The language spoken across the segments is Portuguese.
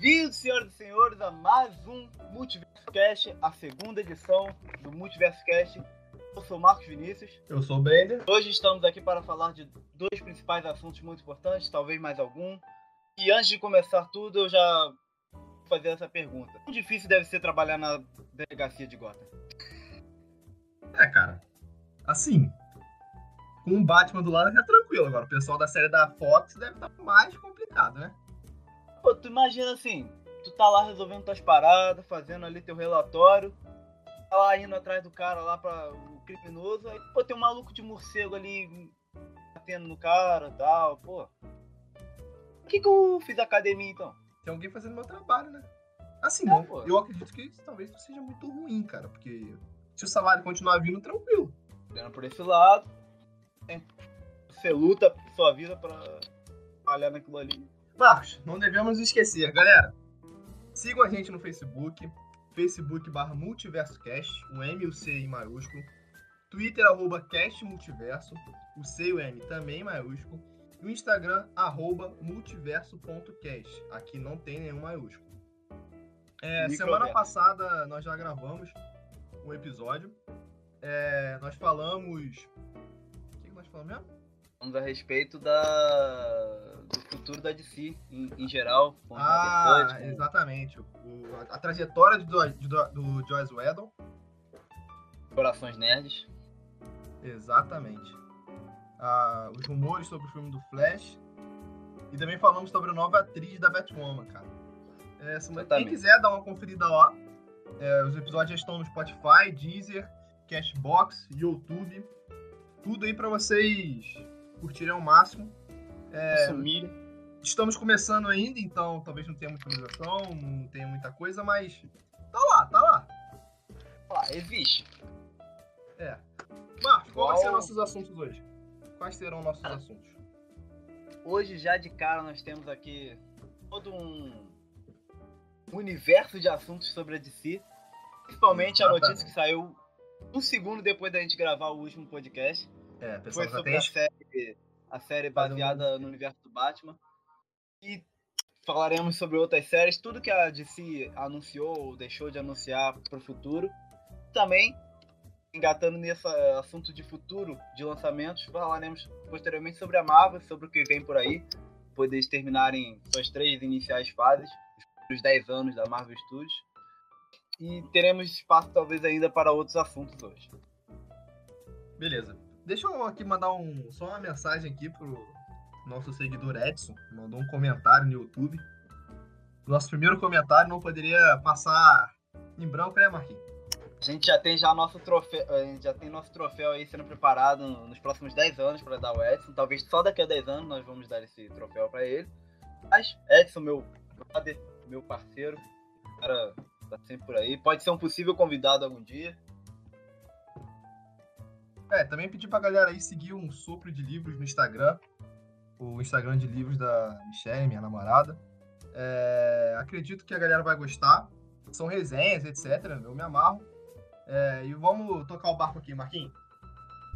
Bem-vindos, senhoras e senhores, a mais um Multiverso Cast, a segunda edição do Multiverso Cast. Eu sou Marcos Vinícius. Eu sou o Bender. Hoje estamos aqui para falar de dois principais assuntos muito importantes, talvez mais algum. E antes de começar tudo, eu já vou fazer essa pergunta. Quão difícil deve ser trabalhar na delegacia de Gotham? É, cara. Assim, com o Batman do lado é tranquilo. Agora, o pessoal da série da Fox deve estar mais complicado, né? Pô, tu imagina assim, tu tá lá resolvendo tuas paradas, fazendo ali teu relatório, tá lá indo atrás do cara lá para o criminoso, aí pô, tem um maluco de morcego ali batendo no cara e tal, pô. Por que que eu fiz academia então? Tem alguém fazendo meu trabalho, né? Assim, É, pô. eu acredito que isso talvez não seja muito ruim, cara, porque se o salário continuar vindo, tranquilo. Vendo por esse lado, você luta por sua vida pra falhar naquilo ali. Marcos, não devemos esquecer, galera. Sigam a gente no Facebook, Facebook barra MultiversoCast, o M e o C em maiúsculo. Twitter, arroba Cast Multiverso, o C e o M também em maiúsculo. E o Instagram, arroba multiverso.cast. Aqui não tem nenhum maiúsculo. É, semana passada nós já gravamos um episódio. É, nós falamos. O que que nós falamos mesmo? Vamos a respeito da do futuro da DC em, em geral. Ah, com- exatamente. O- a, a trajetória do, do, do Joyce Whedon. Corações Nerds. Exatamente. Ah, os rumores sobre o filme do Flash. E também falamos sobre a nova atriz da Batwoman, cara. É, se quem quiser dar uma conferida lá, é, os episódios já estão no Spotify, Deezer, Cashbox, YouTube. Tudo aí pra vocês curtirem ao máximo. É, Sumir. Estamos começando ainda, então talvez não tenha muita visualização, não tenha muita coisa, mas tá lá, tá lá. Ah, existe. É. Marcos, qual vai ser Igual- nossos assuntos hoje? Quais serão nossos assuntos? Hoje, já de cara, nós temos aqui todo um universo de assuntos sobre a DC. Principalmente a Exatamente. notícia que saiu um segundo depois da gente gravar o último podcast. É, pessoal, Foi sobre tem a série, a série um- baseada no universo do Batman. E falaremos sobre outras séries, tudo que a DC anunciou ou deixou de anunciar para o futuro. Também, engatando nesse eh, assunto de futuro de lançamentos, falaremos posteriormente sobre a Marvel, sobre o que vem por aí, depois deles terminarem suas três iniciais fases, os 10 anos da Marvel Studios. E teremos espaço talvez ainda para outros assuntos hoje. Beleza. Deixa eu aqui mandar um, só uma mensagem aqui pro nosso seguidor Edson, mandou um comentário no YouTube. Nosso primeiro comentário não poderia passar em branco, né, Marquinhos? A gente já tem já nosso troféu, a gente já tem nosso troféu aí sendo preparado no- nos próximos 10 anos para dar o Edson. Talvez só daqui a 10 anos nós vamos dar esse troféu para ele. Mas Edson, meu brother, meu parceiro, cara tá sempre por aí. Pode ser um possível convidado algum dia. É, também pedi pra galera aí seguir um sopro de livros no Instagram. O Instagram de livros da Michelle, minha namorada. É, acredito que a galera vai gostar. São resenhas, etc. Eu me amarro. É, e vamos tocar o barco aqui, Marquinhos.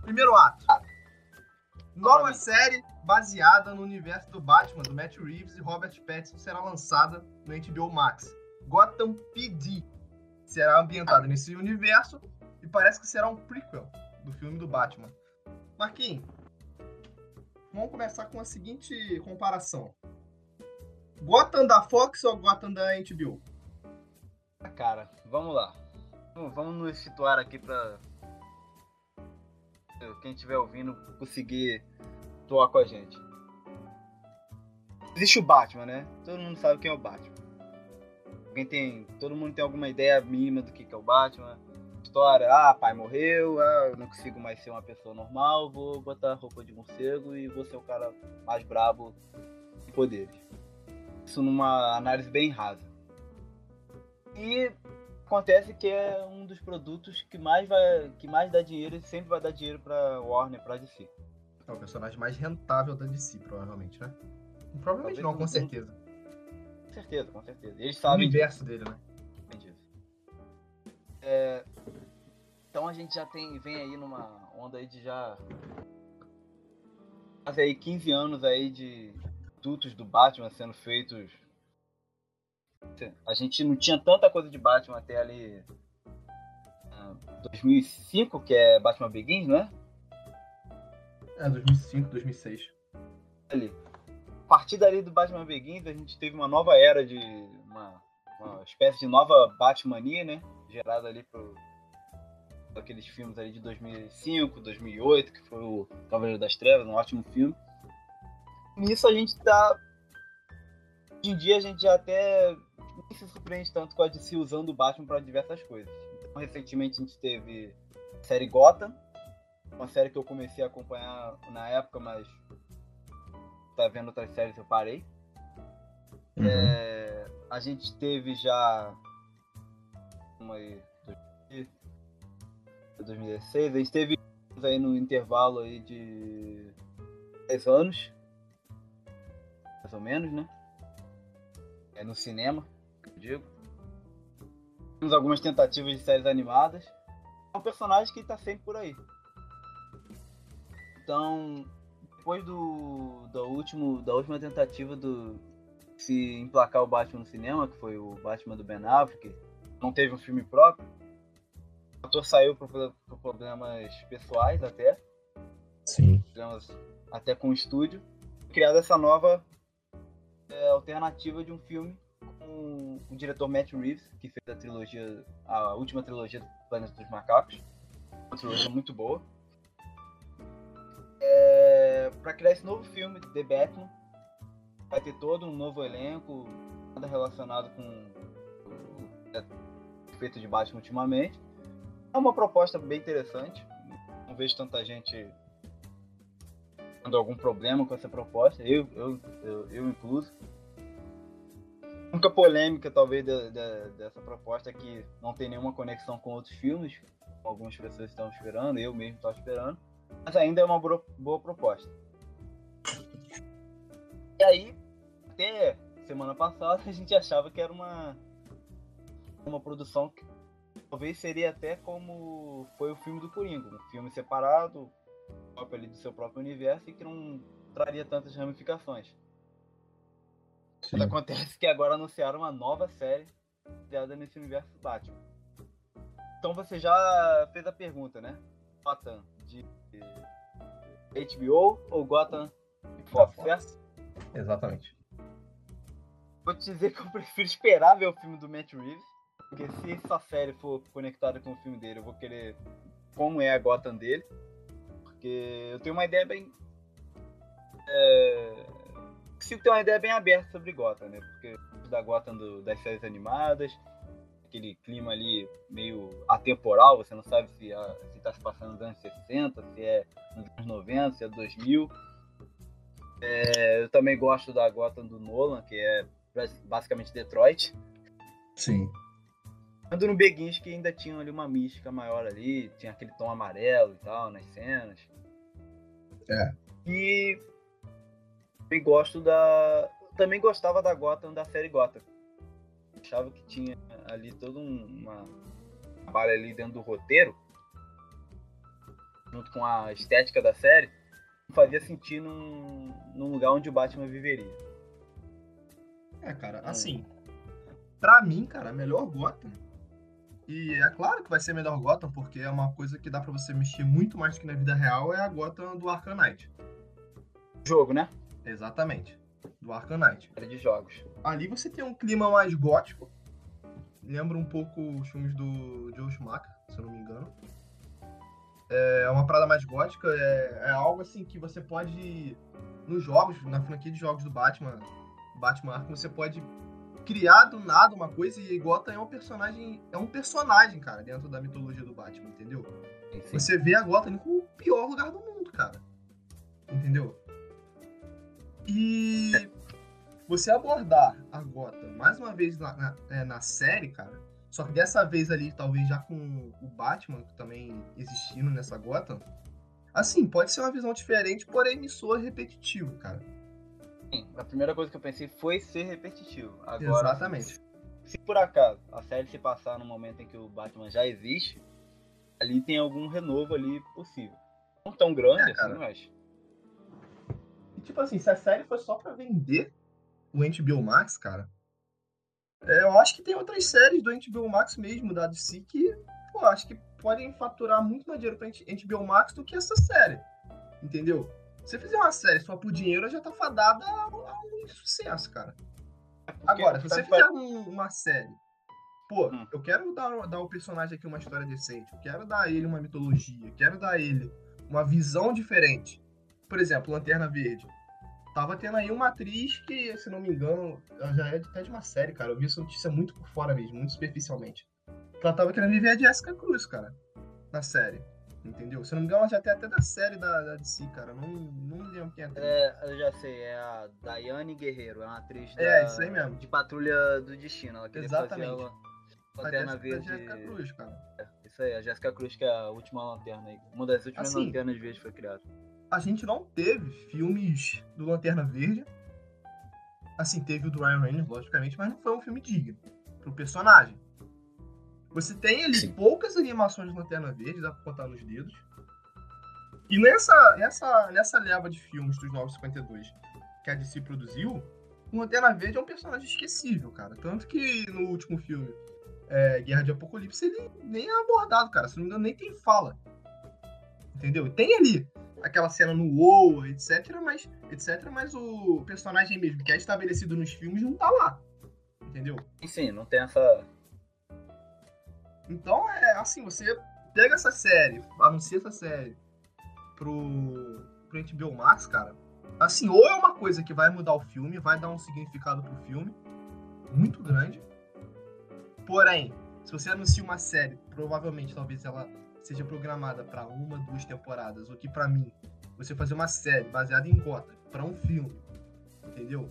Primeiro ato. Nova série baseada no universo do Batman, do Matt Reeves e Robert Pattinson será lançada no HBO Max. Gotham PD será ambientada nesse universo e parece que será um prequel do filme do Batman. Marquinhos, vamos começar com a seguinte comparação. Gotham da Fox ou Gotham da HBO? Ah, Cara, vamos lá. Vamos- nos situar aqui pra quem estiver ouvindo conseguir atuar com a gente. Existe o Batman, né? Todo mundo sabe quem é o Batman. Alguém tem. Todo mundo tem alguma ideia mínima do que é o Batman. História, ah, pai morreu, ah, eu não consigo mais ser uma pessoa normal, vou botar roupa de morcego e vou ser o cara mais brabo de poderes. Isso numa análise bem rasa. E acontece que é um dos produtos que mais vai que mais dá dinheiro e sempre vai dar dinheiro pra Warner, pra DC. É o personagem mais rentável da DC, provavelmente, né? Provavelmente Talvez não, com certeza. Com certeza, com certeza. Eles O sabem universo dele, né? disso. É, então a gente já tem vem aí numa onda aí de já quase aí 15 anos aí de produtos do Batman sendo feitos A gente não tinha tanta coisa de Batman até ali. 2005, que é Batman Begins, não é? É, 2005, 2006. Ali. A partir dali do Batman Begins, a gente teve uma nova era de. Uma, uma espécie de nova Batmania, né? Gerada ali por aqueles filmes ali de 2005, 2008, que foi o Cavaleiro das Trevas, um ótimo filme. Nisso a gente tá. Hoje em dia a gente já até nem se surpreende tanto com a DC usando o Batman para diversas coisas. Então, recentemente a gente teve a série Gotham, uma série que eu comecei a acompanhar na época, mas tá vendo outras séries eu parei. Uhum. É, a gente teve já uma aí, 2016, a gente teve aí no intervalo aí de 10 anos, mais ou menos, né? É no cinema, eu digo. Temos algumas tentativas de séries animadas. É um personagem que está sempre por aí. Então, depois do, do último, da última tentativa do se emplacar o Batman no cinema, que foi o Batman do Ben Affleck, não teve um filme próprio. O ator saiu por, por problemas pessoais até. Sim. Problemas até com o estúdio. Criada essa nova é, alternativa de um filme com o diretor Matt Reeves, que fez a trilogia, a última trilogia do Planeta dos Macacos. Uma trilogia muito boa é, para criar esse novo filme, The Batman. Vai ter todo um novo elenco, nada relacionado com o feito de Batman ultimamente. É uma proposta bem interessante. Não vejo tanta gente tendo algum problema com essa proposta, eu, eu, eu, eu incluso. A única polêmica, talvez, de, de, dessa proposta é que não tem nenhuma conexão com outros filmes, algumas pessoas estão esperando, eu mesmo estou esperando. Mas ainda é uma boa proposta. E aí, até semana passada, a gente achava que era uma, uma produção que talvez seria até como foi o filme do Coringa, um filme separado, próprio ali do seu próprio universo e que não traria tantas ramificações. Sim. Mas acontece que agora anunciaram uma nova série criada nesse universo Batman. Então você já fez a pergunta, né? Gotham de HBO ou Gotham de Fox, certo? Exatamente. Vou te dizer que eu prefiro esperar ver o filme do Matt Reeves, porque se essa série for conectada com o filme dele, eu vou querer como é a Gotham dele, porque eu tenho uma ideia bem... É... Consigo ter uma ideia bem aberta sobre Gotham, né? Porque da Gotham do, das séries animadas, aquele clima ali meio atemporal, você não sabe se está se, se passando nos anos 60, se é nos anos 90, se é 2000. É, eu também gosto da Gotham do Nolan, que é basicamente Detroit. Sim. Ando no Beguins que ainda tinha ali uma mística maior ali, tinha aquele tom amarelo e tal nas cenas. É. E gosto da. Também gostava da Gotham da série Gotham. Achava que tinha ali todo um, uma trabalho ali dentro do roteiro, junto com a estética da série, fazia sentido num, num lugar onde o Batman viveria. É, cara, hum. assim, pra mim, cara, melhor Gotham. E é claro que vai ser melhor Gotham, porque é uma coisa que dá para você mexer muito mais do que na vida real, é a Gotham do Arkham Knight. Jogo, né? Exatamente. Do Arkham Knight. Era de jogos. Ali você tem um clima mais gótico, lembra um pouco os filmes do Joe Schumacher, se eu não me engano. É uma parada mais gótica, é, é algo assim que você pode, nos jogos, na franquia de jogos do Batman, Batman Arkham, você pode criar do nada uma coisa e Gotham é um personagem, é um personagem, cara, dentro da mitologia do Batman, entendeu? Você vê a Gotham como o pior lugar do mundo, cara. Entendeu? E você abordar a Gotham mais uma vez na, na, é, na, série, cara, só que dessa vez ali, talvez já com o Batman também existindo nessa Gotham, assim, pode ser uma visão diferente, porém me soa repetitivo, cara. Sim, a primeira coisa que eu pensei foi ser repetitivo. Agora, Exatamente. Se, se por acaso a série se passar no momento em que o Batman já existe, ali tem algum renovo ali possível. Não tão grande é, assim, mas. E, tipo assim, se a série foi só pra vender o HBO Max, cara, É, eu acho que tem outras séries do HBO Max mesmo, da DC, que, pô, acho que podem faturar muito mais dinheiro pra HBO Max do que essa série. Entendeu? Se você fizer uma série só por dinheiro, já tá fadada a um sucesso, cara. Agora, se você fizer um, uma série, pô, hum. eu quero dar, dar ao personagem aqui uma história decente, eu quero dar a ele uma mitologia, quero dar a ele uma visão diferente. Por exemplo, Lanterna Verde. Tava tendo aí uma atriz que, se não me engano, ela já é até de uma série, cara. Eu vi essa notícia muito por fora mesmo, muito superficialmente. Ela tava querendo viver a Jessica Cruz, cara, na série. Entendeu? Se não me engano, ela já tem até da série da, da DC, cara. Não, não me lembro quem é. É, eu já sei, é a Daiane Guerreiro, é uma atriz é, da, isso aí mesmo. de Patrulha do Destino. Ela queria Exatamente. fazer uma Lanterna Verde. Jéssica Cruz, cara. É, isso aí, a Jéssica Cruz, que é a última lanterna aí. Uma das últimas assim, lanternas verdes foi criada. A gente não teve filmes do Lanterna Verde. Assim, teve o do Ryan Reynolds, logicamente, mas não foi um filme digno pro personagem. Você tem ali Sim. poucas animações de Lanterna Verde, dá pra contar nos dedos. E nessa, nessa, nessa leva de filmes dos 952 que a DC produziu, o Lanterna Verde é um personagem esquecível, cara. Tanto que no último filme, é, Guerra de Apocalipse, ele nem é abordado, cara. Se não me engano, nem tem fala. Entendeu? Tem ali aquela cena no WoW, etc, mas, etc, mas o personagem mesmo que é estabelecido nos filmes não tá lá. Entendeu? Sim, não tem essa. Então, é assim, você pega essa série, anuncia essa série, pro, pro HBO Max, cara, assim, ou é uma coisa que vai mudar o filme, vai dar um significado pro filme muito grande. Porém, se você anuncia uma série, provavelmente talvez ela seja programada para uma, duas temporadas, o que para mim, você fazer uma série baseada em Gotham para um filme, entendeu?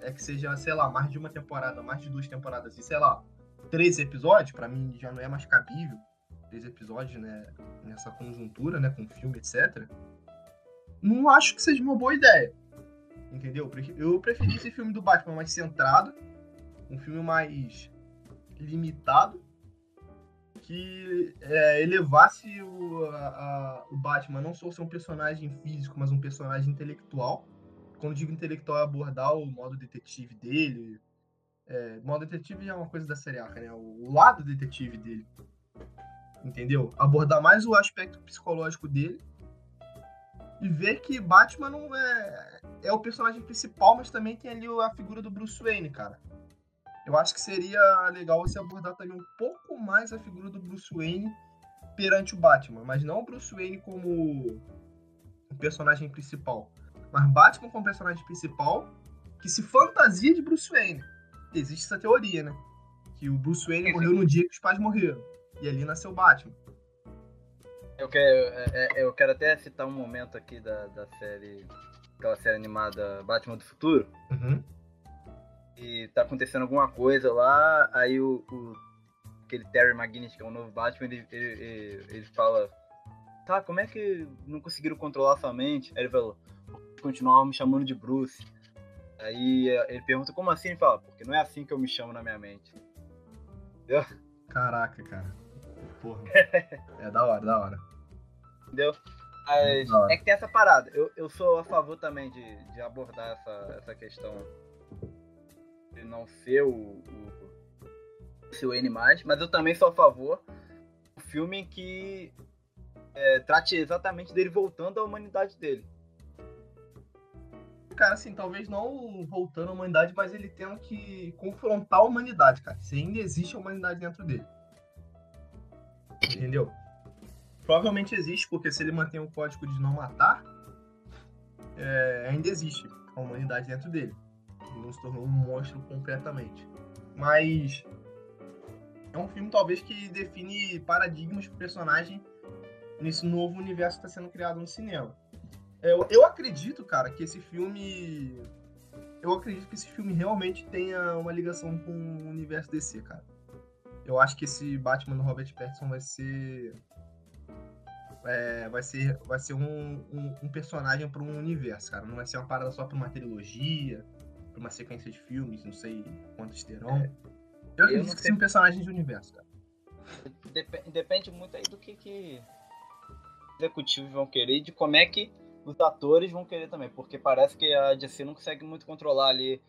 É que seja, sei lá, mais de uma temporada, mais de duas temporadas e sei lá, três episódios, para mim já não é mais cabível três episódios, né, nessa conjuntura, né, com filme, etc. Não acho que seja uma boa ideia. Entendeu? Eu preferi esse filme do Batman mais centrado, um filme mais limitado, que é, elevasse o, a, o Batman não só ser um personagem físico, mas um personagem intelectual. Quando digo intelectual, é abordar o modo detetive dele. É, modo detetive é uma coisa da série Arca, né? O lado detetive dele entendeu? Abordar mais o aspecto psicológico dele e ver que Batman não é, é o personagem principal, mas também tem ali a figura do Bruce Wayne, cara. Eu acho que seria legal você abordar também um pouco mais a figura do Bruce Wayne perante o Batman, mas não o Bruce Wayne como o personagem principal, mas Batman como personagem principal que se fantasia de Bruce Wayne. Existe essa teoria, né? Que o Bruce Wayne morreu no dia que os pais morreram. E ali nasceu Batman. Eu quero, é, é, eu quero até citar um momento aqui da, da série, aquela série animada Batman do Futuro. Uhum. E tá acontecendo alguma coisa lá, aí o, o aquele Terry McGinnis, que é o novo Batman, ele, ele, ele, ele fala: Tá, como é que não conseguiram controlar sua mente? Aí ele falou: continuavam me chamando de Bruce. Aí ele pergunta: Como assim? Ele fala: Porque não é assim que eu me chamo na minha mente. Entendeu? Caraca, cara. Porra. é da hora, da hora. Entendeu? Mas é que tem essa parada. Eu, eu sou a favor também de, de abordar essa, essa questão de não ser o, o, o seu N, mas eu também sou a favor do filme que é, trate exatamente dele voltando à humanidade dele. Cara, assim, talvez não voltando à humanidade, mas ele tendo que confrontar a humanidade, cara. Se ainda existe a humanidade dentro dele. Entendeu? Provavelmente existe, porque se ele mantém o código de não matar, é, ainda existe a humanidade dentro dele. Ele não se tornou um monstro completamente. Mas é um filme talvez que define paradigmas pro personagem nesse novo universo que está sendo criado no cinema. Eu, eu acredito, cara, que esse filme. Eu acredito que esse filme realmente tenha uma ligação com o universo DC, cara. Eu acho que esse Batman do Robert Pattinson vai ser. É, vai ser, vai ser um, um, um personagem para um universo, cara. Não vai ser uma parada só para uma trilogia, para uma sequência de filmes, não sei quantos terão. É. Eu acredito eu que seja um personagem de universo, cara. Dep depende muito aí do que, que executivos vão querer e de como é que os atores vão querer também, porque parece que a DC não consegue muito controlar ali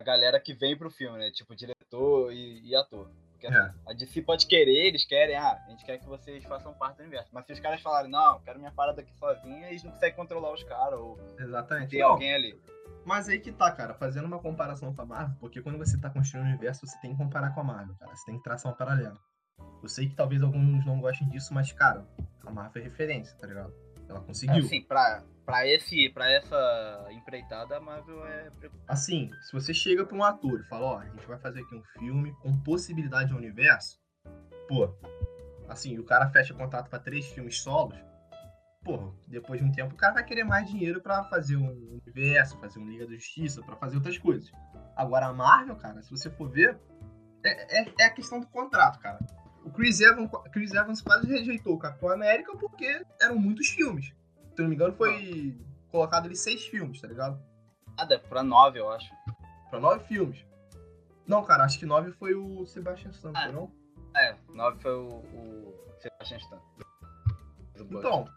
a galera que vem pro filme, né? Tipo, diretor e, e ator. Porque assim, É. a DC pode querer, eles querem, ah, a gente quer que vocês façam parte do universo. Mas se os caras falarem, não, quero minha parada aqui sozinha, eles não conseguem controlar os caras ou Exatamente. ter Não, alguém ali. Mas aí que tá, cara, fazendo uma comparação com a Marvel, porque quando você tá construindo o universo, você tem que comparar com a Marvel, cara. Você tem que traçar um paralelo. Eu sei que talvez alguns não gostem disso, mas, cara, a Marvel é referência, tá ligado? Ela conseguiu. Assim, pra, pra, esse, pra essa empreitada, a Marvel é. Assim, se você chega pra um ator e fala, ó, a gente vai fazer aqui um filme com possibilidade de universo, pô, assim, o cara fecha contrato pra três filmes solos, pô, depois de um tempo o cara vai querer mais dinheiro pra fazer um universo, fazer um Liga da Justiça, pra fazer outras coisas. Agora a Marvel, cara, se você for ver, é, é, é a questão do contrato, cara. O Chris Evans, Chris Evans quase rejeitou o Capitão América porque eram muitos filmes. Se eu não me engano, foi colocado ali seis filmes, tá ligado? Nada, pra nove, eu acho. Pra nove filmes. Não, cara, acho que nove foi o Sebastian Stan, Ah. não? É, nove foi o, o Sebastian Stan. Então,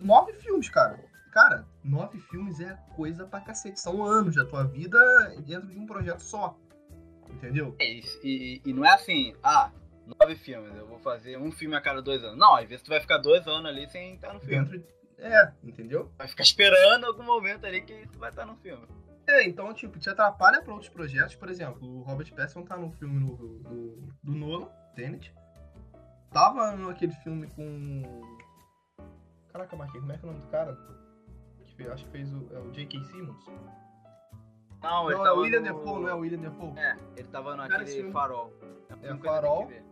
nove filmes, cara. Cara, nove filmes é coisa pra cacete. São anos da tua vida dentro de um projeto só. Entendeu? É isso. E, e não é assim, ah, nove filmes, eu vou fazer um filme a cada dois anos. Não, às vezes tu vai ficar dois anos ali sem estar no filme. Dentro. É, entendeu? Vai ficar esperando algum momento ali que tu vai estar no filme. É, então, tipo, te atrapalha pra outros projetos. Por exemplo, o Robert Pattinson tá no filme no- do, do, do Nolan, Tenet. Tava naquele filme com. Caraca, Marquinhos, como é que é o nome do cara? Que fez- acho que fez o, é o J.K. Simmons. Não, ele Não, é tava o William no... Defoe, não é o William Defoe. É, ele tava naquele farol. É, um É, Farol. que.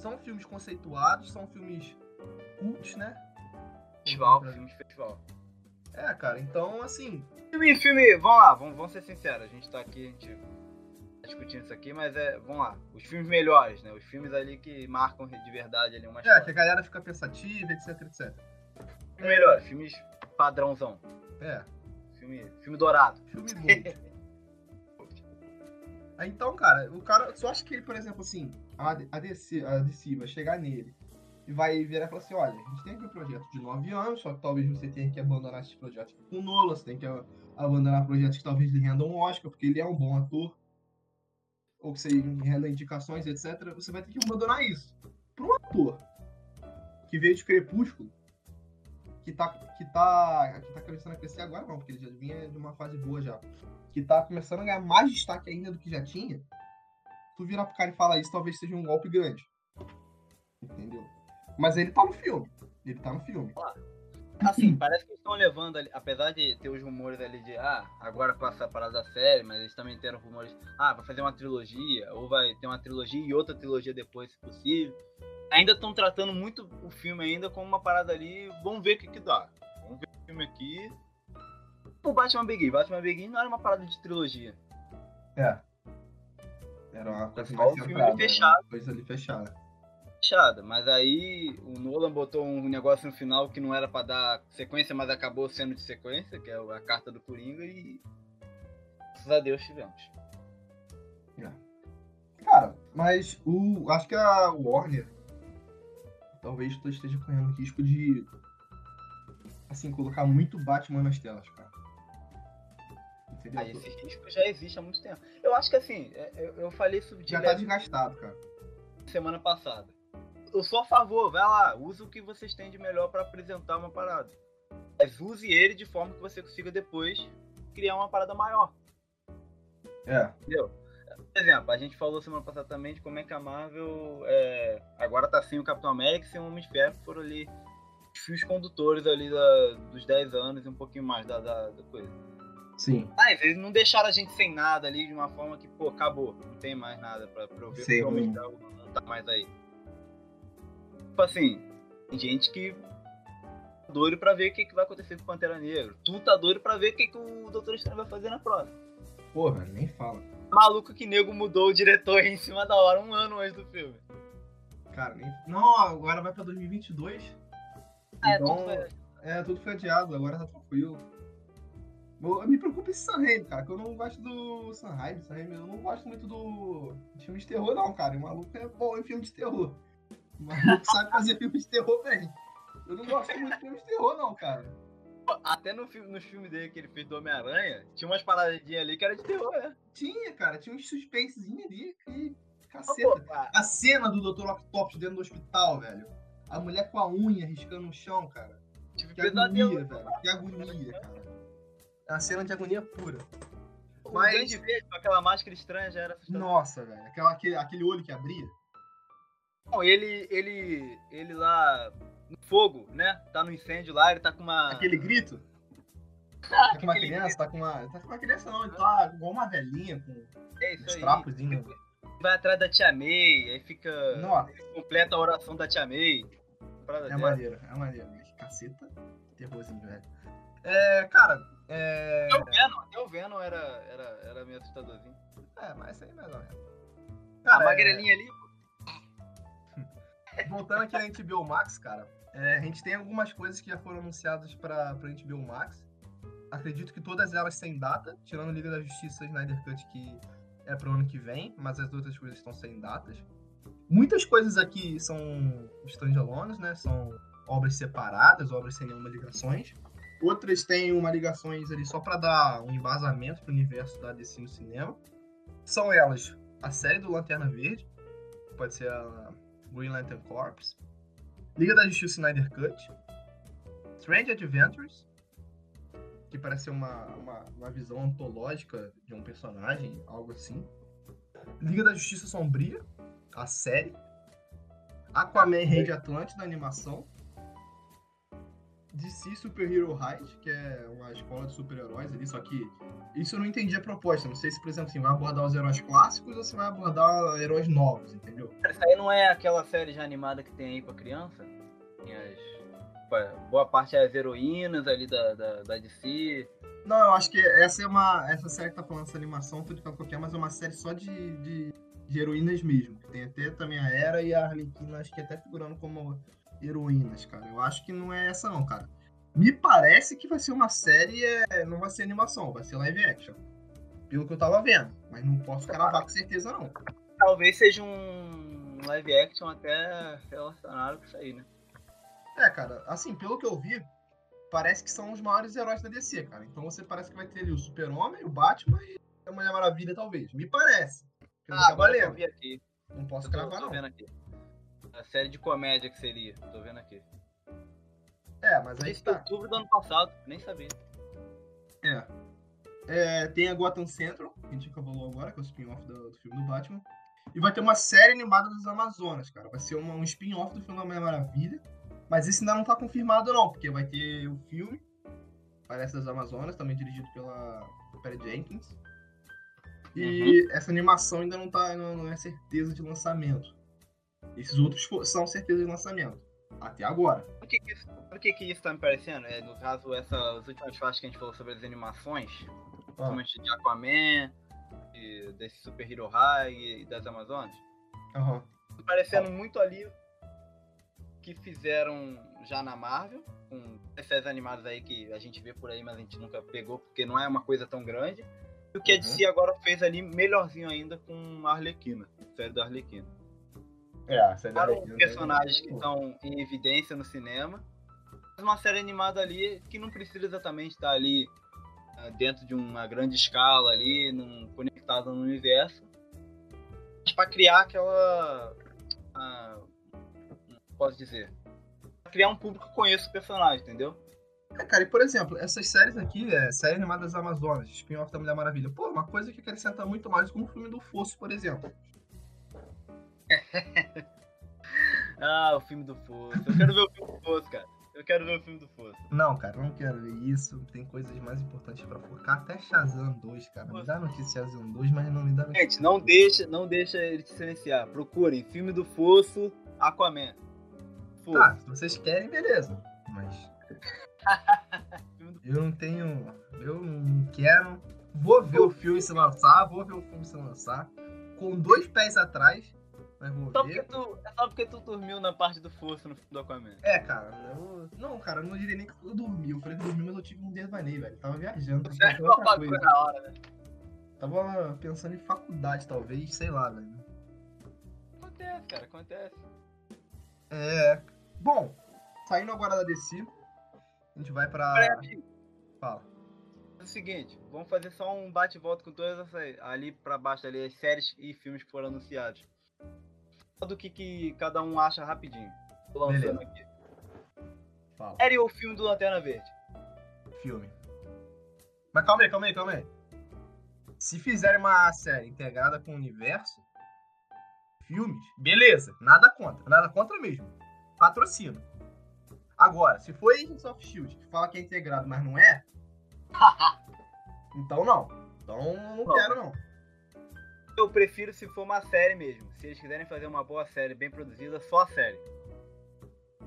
São filmes conceituados, são filmes cultos, né? Festival, filme de festival. É, cara, então, assim, Filme, filme, vamos lá, vamos, vamos ser sinceros. A gente tá aqui, a gente tá discutindo isso aqui, mas é, vamos lá. Os filmes melhores, né? Os filmes ali que marcam de verdade ali uma é, história. que a galera fica pensativa, etc, etc. Filme melhor, filmes padrãozão. É, Filme, filme dourado. filme bom. Então, cara, o cara, só acha que ele, por exemplo, assim, a, a, DC, a DC vai chegar nele e vai virar e falar assim, olha, a gente tem aqui um projeto de nove anos, só que talvez você tenha que abandonar esse projeto com o Nolan, você tem que abandonar projetos que talvez lhe rendam um Oscar, porque ele é um bom ator, ou que você renda indicações, etc. Você vai ter que abandonar isso. Para um ator que veio de Crepúsculo, que tá, que tá, que tá começando a crescer agora, não, porque ele já vinha de uma fase boa já, que tá começando a ganhar mais destaque ainda do que já tinha, tu virar pro cara e falar isso talvez seja um golpe grande. Entendeu? Mas ele tá no filme. Ele tá no filme. Assim, parece que estão levando ali, apesar de ter os rumores ali de, ah, agora passa a parada da série, mas eles também teram rumores, ah, vai fazer uma trilogia, ou vai ter uma trilogia e outra trilogia depois, se possível. Ainda estão tratando muito o filme ainda como uma parada ali, vamos ver o que que dá. Vamos ver o filme aqui. O Batman Begin, Batman Begin não era uma parada de trilogia. É. Era uma coisa Só mais filme fechado. coisa ali fechada. fechada, mas aí o Nolan botou um negócio no final que não era pra dar sequência, mas acabou sendo de sequência, que é a carta do Coringa e graças a Deus tivemos. Cara, mas o. Acho que a Warner talvez tu esteja correndo risco de. Assim, colocar muito Batman nas telas, cara. Entendeu? Esse risco já existe há muito tempo. Eu acho que assim, é- eu, eu falei isso de Já tá desgastado, cara. semana passada. Eu sou a favor, vai lá, use o que vocês têm de melhor pra apresentar uma parada. Mas use ele de forma que você consiga depois criar uma parada maior. É. Por exemplo, a gente falou semana passada também de como é que a Marvel é, agora tá sem o Capitão América e sem o Homem de Ferro, foram ali os fios condutores ali da- dos 10 anos e um pouquinho mais da, da- da coisa. Sim. Mas eles não deixaram a gente sem nada ali de uma forma que, pô, acabou, não tem mais nada pra, pra eu ver Sei, porque. Ferro não tá mais aí. Tipo assim, tem gente que tá doido pra ver o que, que vai acontecer com o Pantera Negra. Tu tá doido pra ver o que, que o Doutor Estranho vai fazer na próxima. Porra, nem fala. Maluco que nego mudou o diretor em cima da hora, um ano antes do filme. Cara, nem. Não, agora vai pra 2022. Ah, é, Então, tudo foi- É, tudo foi adiado, agora tá tranquilo. Eu, me preocupa esse Sanheim, cara, que eu não gosto do Sanheim, Sanheim, eu não gosto muito do filme de terror, não, cara. O maluco é bom em filme de terror. O maluco sabe fazer filme de terror bem. Eu não gosto muito de filme de terror, não, cara. Até no filme, nos filmes dele que ele fez do Homem-Aranha, tinha umas paradinhas ali que era de terror, né? Tinha, cara, tinha uns suspensezinhos ali que. Pô, Caceta. A cena do Dr. Octopus dentro do hospital, velho. A mulher com a unha riscando no chão, cara. tive Que pesadelo. agonia, velho. Que agonia, cara. É uma cena de agonia pura. O Mas- Grande Verde com aquela máscara estranha já era assustador. Nossa, velho. Aquela, aquele, aquele olho que abria. Não, ele, ele, ele lá no fogo, né? Tá no incêndio lá, ele tá com uma. Aquele grito. Tá com uma criança, tá com uma. Tá com uma criança não, ele tá igual uma velhinha com É isso uns trapozinhos. Vai atrás da Tia May, aí fica. Nossa, Completa a oração da Tia May. É maneiro, é maneiro. Que caceta. Terrorzinho, velho. É, cara, é. Até o Venom, até o Venom era, era, era meio assustadorzinho. É, mas isso aí mais ou menos. a Cara, é- magrelinha ali, Voltando aqui na HBO Max, cara, é, a gente tem algumas coisas que já foram anunciadas pra, pra HBO Max. Acredito que todas elas sem data, tirando Liga da Justiça e Snyder Cut, que é pro ano que vem, mas as outras coisas estão sem datas. Muitas coisas aqui são standalones, né? São obras separadas, obras sem nenhuma ligações. Outras têm uma ligações ali só pra dar um embasamento pro universo da DC no cinema. São elas a série do Lanterna Verde, pode ser a Green Lantern Corps, Liga da Justiça Snyder Cut, Strange Adventures, que parece ser uma, uma, uma visão antológica de um personagem, algo assim. Liga da Justiça Sombria, a série. Aquaman Rei de Atlântida, animação. DC Super Hero High, que é uma escola de super-heróis ali, só que isso eu não entendi a proposta. Não sei se, por exemplo, assim, vai abordar os heróis clássicos ou se vai abordar heróis novos, entendeu? Cara, Isso aí não é aquela série já animada que tem aí pra criança? Tem as. Boa parte é as heroínas ali da, da, da DC. Não, eu acho que essa é uma. Essa série que tá falando essa animação, tudo que qualquer, mas é uma série só de, de, de heroínas mesmo. Tem até também a Era e a Arlequina, acho que até figurando como heroínas, cara. Eu acho que não é essa não, cara. Me parece que vai ser uma série, é, não vai ser animação, vai ser live action. Pelo que eu tava vendo. Mas não posso cravar com certeza, não. Talvez seja um live action até relacionado com isso aí, né? É, cara, assim, pelo que eu vi, parece que são os maiores heróis da DC, cara. Então você parece que vai ter ali o Super-Homem, o Batman e a Mulher Maravilha, talvez. Me parece. Ah, agora eu vi aqui. Não posso Eu tô, cravar, tô não. vendo aqui. A série de comédia que seria. Tô vendo aqui. É, mas aí Esse tá. outubro do ano passado, nem sabia. É. É, tem a Gotham Central, que a gente acabou agora, que é o spin-off do, do filme do Batman. E vai ter uma série animada das Amazonas, cara. Vai ser uma- um spin-off do filme da Mulher Maravilha. Mas esse ainda não tá confirmado, não, porque vai ter o filme, parece das Amazonas, também dirigido pela Perry Jenkins. E essa animação ainda não, tá, não, não é certeza de lançamento. Esses outros são certeza de lançamento. Até agora. O que, que, isso, o que, que isso tá me parecendo? É, no caso, essas últimas faixas que a gente falou sobre as animações, principalmente de Aquaman, e desse Super Hero High e das Amazonas, tá parecendo muito ali que fizeram já na Marvel, com essas animadas aí que a gente vê por aí, mas a gente nunca pegou, porque não é uma coisa tão grande. E o que a Uhum. DC agora fez ali melhorzinho ainda com a Arlequina, a série da Arlequina. É, a série da Para Arlequina os personagens que estão em evidência no cinema. Mas uma série animada ali que não precisa exatamente estar ali ah, dentro de uma grande escala ali, num, conectada no universo. Mas para criar aquela. ah, como posso dizer? Pra criar um público que conheça o personagem, entendeu? É, cara, e por exemplo, essas séries aqui, é série animada das Amazonas, spin-off da Mulher Maravilha. Pô, uma coisa que acrescenta muito mais como o filme do Fosso, por exemplo. Ah, o filme do Fosso. Eu quero ver o filme do Fosso, cara. Eu quero ver o filme do Fosso. Não, cara, não quero ver isso. Tem coisas mais importantes pra focar. Até Shazam 2, cara. Me dá notícia de Shazam 2, mas não me dá notícia. Gente, não deixa, não deixa ele te silenciar. Procurem filme do Fosso, Aquaman. Fosso. Tá, se vocês querem, beleza. Mas. Eu não tenho. Eu não quero. Vou ver o filme se lançar, vou ver o filme se lançar. Com dois pés atrás, mas vou Só ver. porque, tu, é só porque tu dormiu na parte do Fosso no do Aquaman. É, cara, eu. Não, cara, eu não diria nem que eu dormi. Eu falei que eu dormi, mas eu tive um devaneio, velho. Tava viajando. Tava Você em outra coisa. na hora, né? Tava pensando em faculdade, talvez, sei lá, velho. Acontece, cara, acontece. É. Bom, saindo agora da DC, a gente vai pra. Breve. Fala. É o seguinte, vamos fazer só um bate e volta com todas essas ali pra baixo ali, as séries e filmes que foram anunciados. Do que, que cada um acha rapidinho. Tô lançando Beleza. aqui. Fala. Série ou filme do Lanterna Verde? Filme. Mas calma aí, calma aí, calma aí. Se fizerem uma série integrada com o universo, filmes, beleza. Nada contra. Nada contra mesmo. Patrocino. Agora, se for Agents of Shield, que fala que é integrado, mas não é, então não. Então não Não. quero, não. Eu prefiro se for uma série mesmo. Se eles quiserem fazer uma boa série, bem produzida, só a série.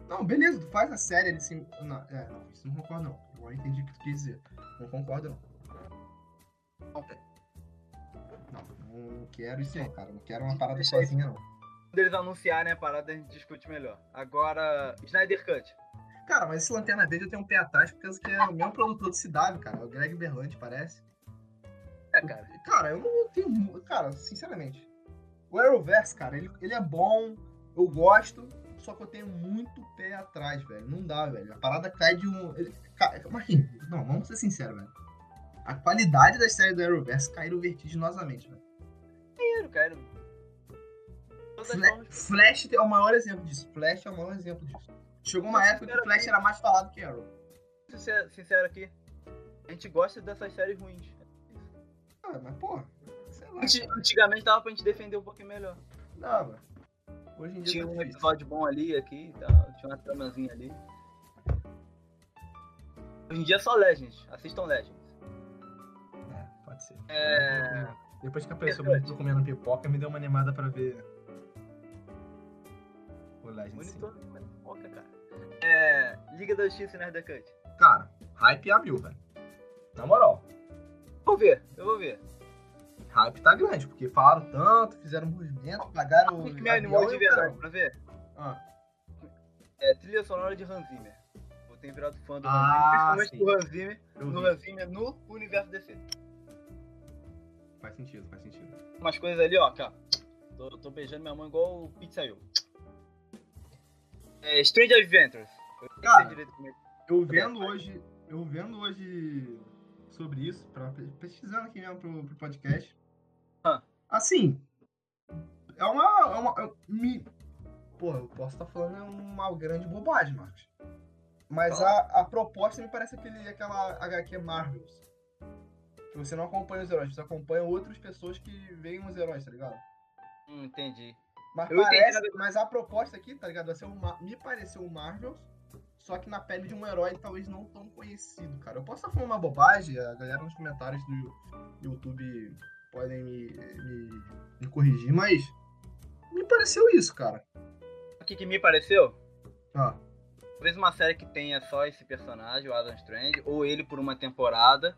Não, beleza, tu faz a série ali sim. Não, é, não, isso não concordo não. Agora eu entendi o que tu quis dizer. Não concordo não. Não, não quero isso não, cara. Não quero uma parada Deixa sozinha, não. Quando eles anunciarem a parada, a gente discute melhor. Agora, Snyder Cut. Cara, mas esse Lanterna Verde eu tenho um pé atrás, porque que é o mesmo produtor do CW, cara. É o Greg Berlanti, parece. Cara. Cara, eu não tenho. Cara, sinceramente. O Arrowverse, cara, ele, ele é bom, eu gosto, só que eu tenho muito pé atrás, velho. Não dá, velho. A parada cai de um. Ele, ca- Marquinhos, não, vamos ser sinceros, velho. A qualidade das séries do Arrowverse caíram vertiginosamente, velho. Dinheiro, cara. Todas as Fla- formas- Flash é o maior exemplo disso. Flash é o maior exemplo disso. Chegou uma época que o Flash era mais falado que Arrow. Sincero, sincero aqui. A gente gosta dessas séries ruins. Ah, mas porra, sei lá. Anti- Antigamente dava pra gente defender um pouquinho melhor. Velho. Hoje em dia Tinha tá um difícil. episódio bom ali, aqui e tal. Tinha uma tramazinha ali. Hoje em dia é só Legends. Assistam Legends. É, pode ser. É. Depois que apareceu o. Monitor comendo pipoca, me deu uma animada pra ver. O Legend, sim. Monitor, mas foca, cara. É. Liga da Justiça e Nerd Cut. Cara, hype a mil, velho. Na moral, Vou ver, eu vou ver. hype tá grande, porque falaram tanto, fizeram movimento, pagaram. O que me animou de o verdade caramba. pra ver Ah, é trilha sonora de Hans Zimmer. Eu tenho virado fã do Ah, Hans Zimmer, principalmente sim. do Hans Zimmer, no vi. Hans Zimmer no universo DC. Faz sentido, faz sentido. Umas coisas ali, ó, cara. Tô, tô beijando minha mão igual o Pizzaio. É, Strange Adventures. Eu Cara, é. Eu vendo hoje, eu vendo hoje sobre isso, pra, pesquisando aqui mesmo pro, pro podcast. Ah. Assim, é uma. É uma é, me, porra, eu posso estar falando é uma grande bobagem, Marcos. Mas a, a proposta me parece aquele, aquela HQ Marvels. Que você não acompanha os heróis, você acompanha outras pessoas que veem os heróis, tá ligado? Hum, entendi. Mas Eu entendi, parece, mas a proposta aqui, tá ligado? Vai ser uma, me pareceu um Marvels, só que na pele de um herói talvez não tão conhecido, cara. Eu posso estar falando uma bobagem, a galera nos comentários do YouTube podem me, me, me corrigir, mas me pareceu isso, cara. O que, que me pareceu? Ah, Talvez uma série que tenha só esse personagem, o Adam Strange, ou ele por uma temporada,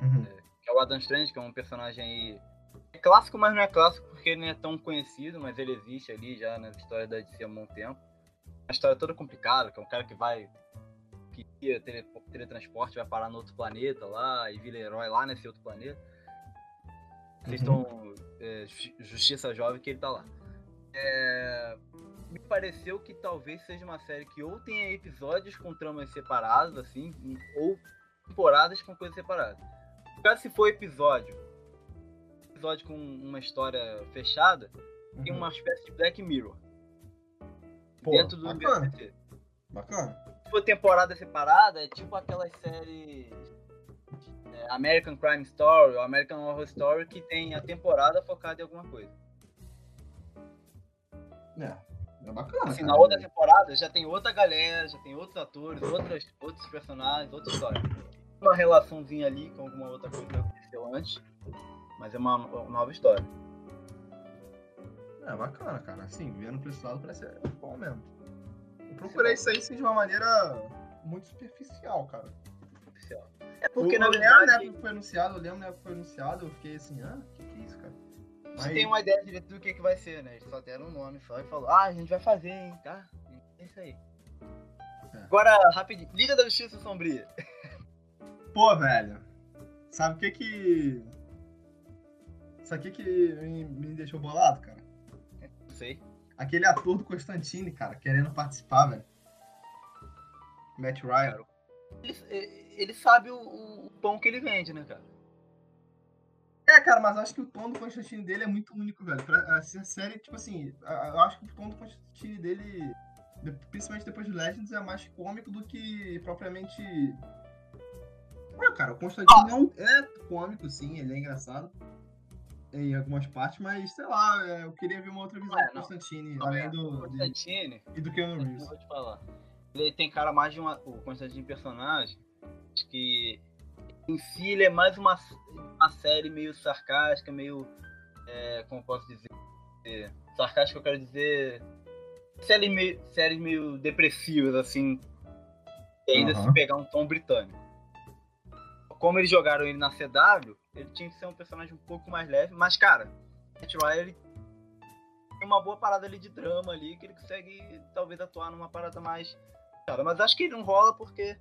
uhum. que é o Adam Strange, que é um personagem aí. É clássico, mas não é clássico porque ele não é tão conhecido, mas ele existe ali já nas histórias da DC há um bom tempo. Uma história toda complicada, que é um cara que vai. que tele, teletransporte, vai parar no outro planeta lá e vira herói lá nesse outro planeta. Assistam é, Ju- Justiça Jovem que ele tá lá. É, me pareceu que talvez seja uma série que ou tenha episódios com tramas separadas, assim, ou temporadas com coisas separadas. Caso se for episódio, episódio com uma história fechada, tem uhum. uma espécie de Black Mirror Pô, dentro do bacana, DC. bacana. For temporada separada, é tipo aquelas séries é, American Crime Story ou American Horror Story que tem a temporada focada em alguma coisa. É, é bacana, Assim, cara. na outra temporada já tem outra galera, já tem outros atores, outras, outros personagens, outra história. Uma relaçãozinha ali com alguma outra coisa que aconteceu antes, mas é uma, uma nova história. É bacana, cara. Assim, vendo pra esse lado parece bom mesmo. Eu procurei isso aí assim, de uma maneira muito superficial, cara. oficial. É porque, eu, na lembro na verdade, época que foi anunciado, eu lembro na época que foi anunciado, eu fiquei assim, ah, que que é isso, cara? você tem uma ideia direito do que, que vai ser, né? Eles só deram um nome só e falou, ah, a gente vai fazer, hein, tá? É isso aí. É. Agora, rapidinho, Liga da Justiça Sombria. Pô, velho, sabe o que que... Sabe o que que me, me deixou bolado, cara? Não sei. Aquele ator do Constantine, cara, querendo participar, velho. Matt Ryan. ele, ele sabe o, o pão que ele vende, né, cara? É, cara, mas acho que o tom do Constantine dele é muito único, velho. Pra, essa série, tipo assim, eu acho que o tom do Constantine dele, principalmente depois de Legends, é mais cômico do que propriamente. Ué, cara, o Constantine não é cômico, sim, ele é engraçado em algumas partes, mas sei lá, é, eu queria ver uma outra visão É, do. Constantine, Não, além é, do. o de- Constantine, e do Keanu eu Reeves. vou te falar. Ele tem cara mais de uma. O Constantine personagem. Acho que em si ele é mais uma, uma série meio sarcástica, meio. é, como posso dizer? É, sarcástica eu quero dizer. Série meio, séries meio depressivas, assim. E ainda Aham. se pegar um tom britânico. Como eles jogaram ele na CW, ele tinha que ser um personagem um pouco mais leve, mas cara, Matt Ryan ele tem uma boa parada ali de drama ali, que ele consegue talvez atuar numa parada mais. Cara, mas acho que não rola porque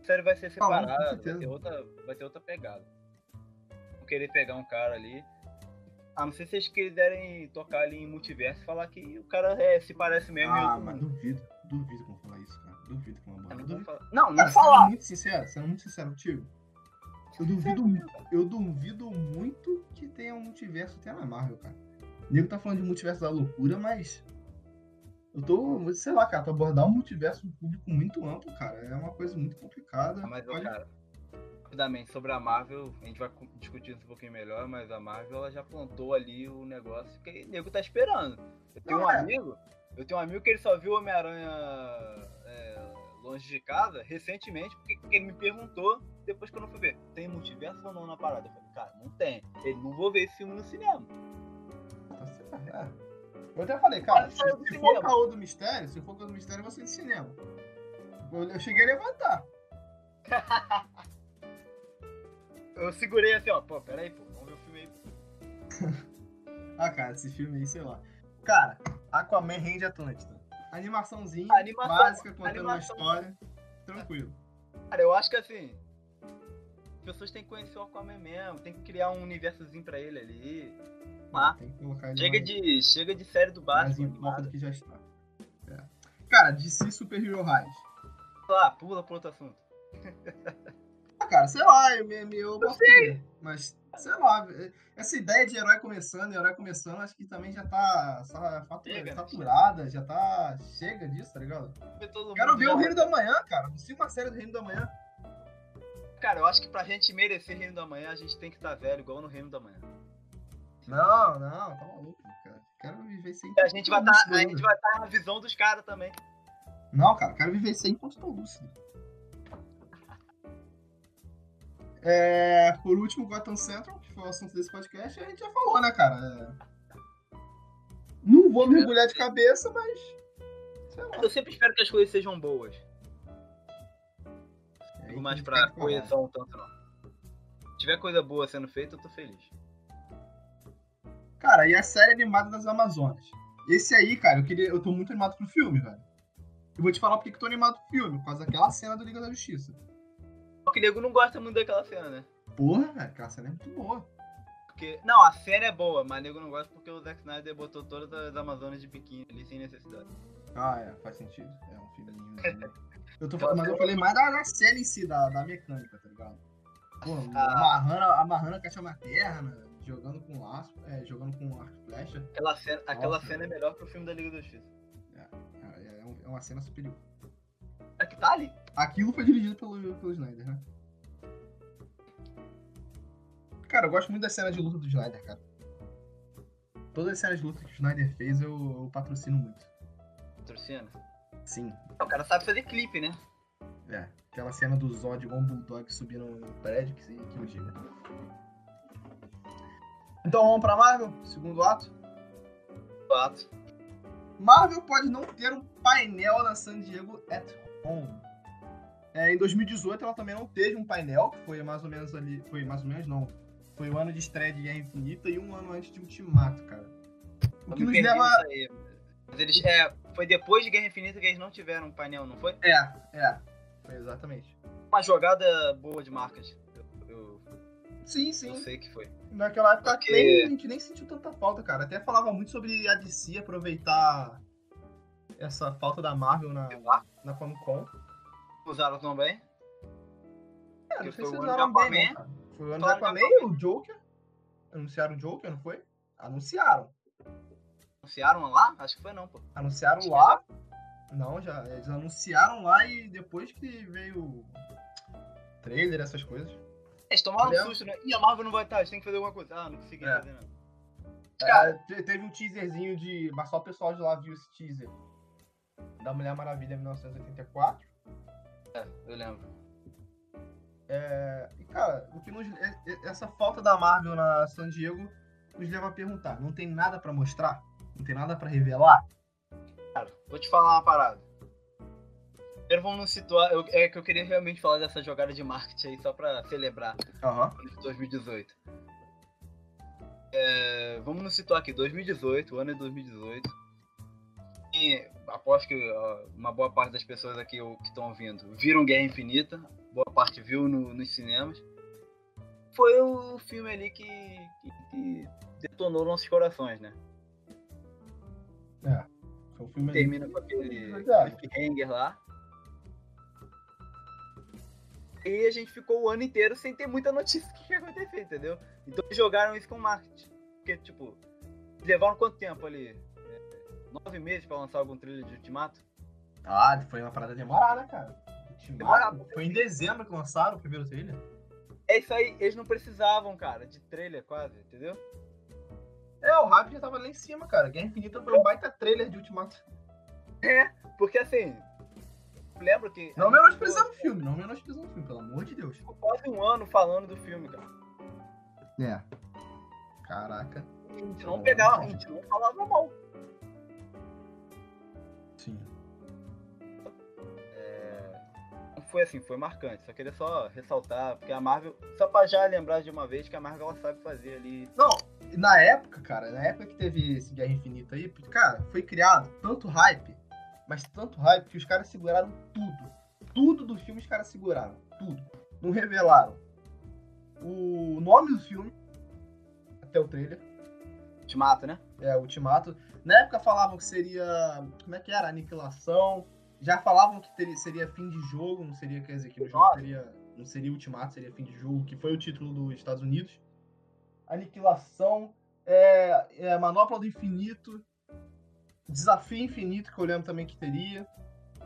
a série vai ser Ah, separada, vai certeza. ter outra, vai ter outra pegada. Vou querer pegar um cara ali. A não ser se vocês quiserem tocar ali em multiverso e falar que o cara é, se parece mesmo Ah, mas mundo. duvido, duvido que vão falar isso, cara. Duvido que vão É, falar. não, Duvido. não, não Cara, falar. sendo muito sincero, sendo muito sincero contigo. Eu duvido, eu duvido muito que tenha um multiverso até na Marvel, cara. O nego tá falando de multiverso da loucura, mas. Eu tô, sei lá, cara, pra abordar um multiverso um público muito amplo, cara, é uma coisa muito complicada. Ah, Mas, Pode- cara, rapidamente, sobre a Marvel, a gente vai cu- discutir isso um pouquinho melhor, mas a Marvel ela já plantou ali o negócio que o nego tá esperando. Eu tenho Não, um é. amigo, eu tenho um amigo que ele só viu Homem-Aranha longe de casa recentemente, porque porque ele me perguntou depois que eu não fui ver. Tem multiverso ou não na parada? Eu falei, cara, não tem. Ele não vou ver esse filme no cinema. É. Eu até falei, cara, se, se for caô do mistério, se for caô do mistério, eu vou ser de cinema. Eu, eu cheguei a levantar. Eu segurei assim, ó, pô, peraí, pô, vamos ver o filme aí. Ah, cara, esse filme aí, sei lá. Cara, Aquaman rende Atlântida. Animaçãozinha, Animação- básica, contando animação- uma história. Tranquilo. Cara, eu acho que assim. As pessoas têm que conhecer o Aquaman mesmo, tem que criar um universozinho pra ele ali. Ele Chega mais, de, chega de série do mais Batman. em foco animada. do que já está. É. Cara, DC Super Hero High. lá, pula pro outro assunto. Cara, sei lá, eu, eu fé, Mas, sei lá, essa ideia de herói começando, herói começando, acho que também já tá saturada, já tá. Chega disso, tá ligado? Quero ver o Reino da Manhã, cara. Sei uma série do Reino da Manhã. Cara, eu acho que pra gente merecer Reino da Manhã, a gente tem que estar velho, igual no Reino da Manhã. Não, não, tá maluco, cara. Quero viver sem. A gente vai estar lúcido a gente vai tá na visão dos caras também. Não, cara, quero viver sem enquanto tô lúcido. É, por último, Gotham Central, que foi o assunto desse podcast, a gente já falou, né, cara? É, Não vou mergulhar de cabeça, mas. Eu sempre espero que as coisas sejam boas. É mais pra coesão tanto não. Se tiver coisa boa sendo feita, eu tô feliz. Cara, e a série animada das Amazonas? Esse aí, cara, eu, queria, eu tô muito animado pro filme, velho. Eu vou te falar porque que eu tô animado pro filme, por causa daquela cena do Liga da Justiça. Que o nego não gosta muito daquela cena, né? Porra, aquela cena é muito boa. Porque, não, a cena é boa, mas o nego não gosta porque o Zack Snyder botou todas as Amazonas de biquíni ali sem necessidade. Ah, é, faz sentido. É um filhinho. né? Eu tô falando, mas eu falei mais da, da cena em si, da, da mecânica, tá ligado? Pô, Ah. amarrando, amarrando a caixa materna, jogando com laço, é, jogando com arco e flecha. Aquela cena, aquela Nossa. cena é melhor que o filme da Liga da Justiça. Cara, é, um- é uma cena superior. Ali. Aquilo foi dirigido pelo, pelo Snyder, né? Cara, eu gosto muito das cenas de luta do Snyder, cara. Todas as cenas de luta que o Snyder fez, eu, eu patrocino muito. Patrocina. Sim. O cara sabe fazer clipe, né? É. Aquela cena do Zod igual um bulldog subindo no prédio, que, se- que eu diga. Então vamos pra Marvel, segundo ato. Fato. Marvel pode não ter um painel na San Diego at Home. É, em 2018 ela também não teve um painel, que foi mais ou menos ali. Foi mais ou menos não. Foi o ano de estreia de Guerra Infinita e um ano antes de Ultimato, cara. O que nos leva. eles, é, foi depois de Guerra Infinita que eles não tiveram um painel, não foi? É, é. Foi exatamente. Uma jogada boa de marcas. Eu, eu- Sim, eu sim. sei que foi. Naquela época Porque- nem, a gente nem sentiu tanta falta, cara. Até falava muito sobre a DC aproveitar essa falta da Marvel na, na Comic Con. Usaram também. Cara, não sei se usaram bem, não, cara. Foi o ano Falaram do Aquaman e o Joker. Anunciaram o Joker, não foi? Anunciaram. Anunciaram lá? Acho que foi não, pô. Anunciaram Acho lá. Não, já. Eles anunciaram lá e depois que veio o trailer, essas coisas. Eles tomaram um susto, né? Ih, a Marvel não vai estar, a gente tem que fazer alguma coisa. Ah, não consegui É. fazer nada. Cara, te- teve um teaserzinho de. Mas só o pessoal de lá viu esse teaser. Da Mulher Maravilha 1984. É, eu lembro. É, e cara, o que nos, essa falta da Marvel na San Diego nos leva a perguntar: não tem nada pra mostrar? Não tem nada pra revelar? Cara, vou te falar uma parada. Primeiro vamos nos situar. eu- é que eu queria realmente falar dessa jogada de marketing aí, só pra celebrar de 2018. É, vamos nos situar aqui, 2018, o ano é 2018. E aposto que uma boa parte das pessoas aqui que estão ouvindo viram Guerra Infinita, boa parte viu no- nos cinemas. Foi o filme ali que, que, que detonou nossos corações, né? Foi um filme termina com aquele cliffhanger lá. E a gente ficou o ano inteiro sem ter muita notícia do que ia acontecer, entendeu? Então jogaram isso com marketing. Porque, tipo, levaram quanto tempo ali? Nove meses pra lançar algum trailer de Ultimato? Ah, foi uma parada demorada, cara. Ultimato. Demorado. Foi em dezembro que lançaram o primeiro trailer. É isso aí, eles não precisavam, cara, de trailer quase, entendeu? É, o hype já tava lá em cima, cara. Guerra Infinita foi um baita trailer de Ultimato. É, porque assim. Lembro que. Não menosprezando o filme, não menosprezando o filme, pelo amor de Deus. ficou quase um ano falando do filme, cara. É. Caraca. A gente não pegava, a gente não falava mal. Foi assim, foi marcante. Só queria só ressaltar, porque a Marvel, só pra já lembrar de uma vez que a Marvel ela sabe fazer ali. Não, na época, cara, na época que teve esse Guerra Infinita aí, cara, foi criado tanto hype, mas tanto hype que os caras seguraram tudo. Tudo do filme os caras seguraram. Tudo. Não revelaram o nome do filme, até o trailer, Ultimato, né? é, Ultimato. Na época falavam que seria. Como é que era? Aniquilação. Já falavam que teria, seria fim de jogo, não seria, quer dizer, que no jogo Nossa. seria. Não seria Ultimato, seria fim de jogo, que foi o título dos Estados Unidos. Aniquilação, é, é, Manopla do Infinito, Desafio Infinito, que eu lembro também que teria.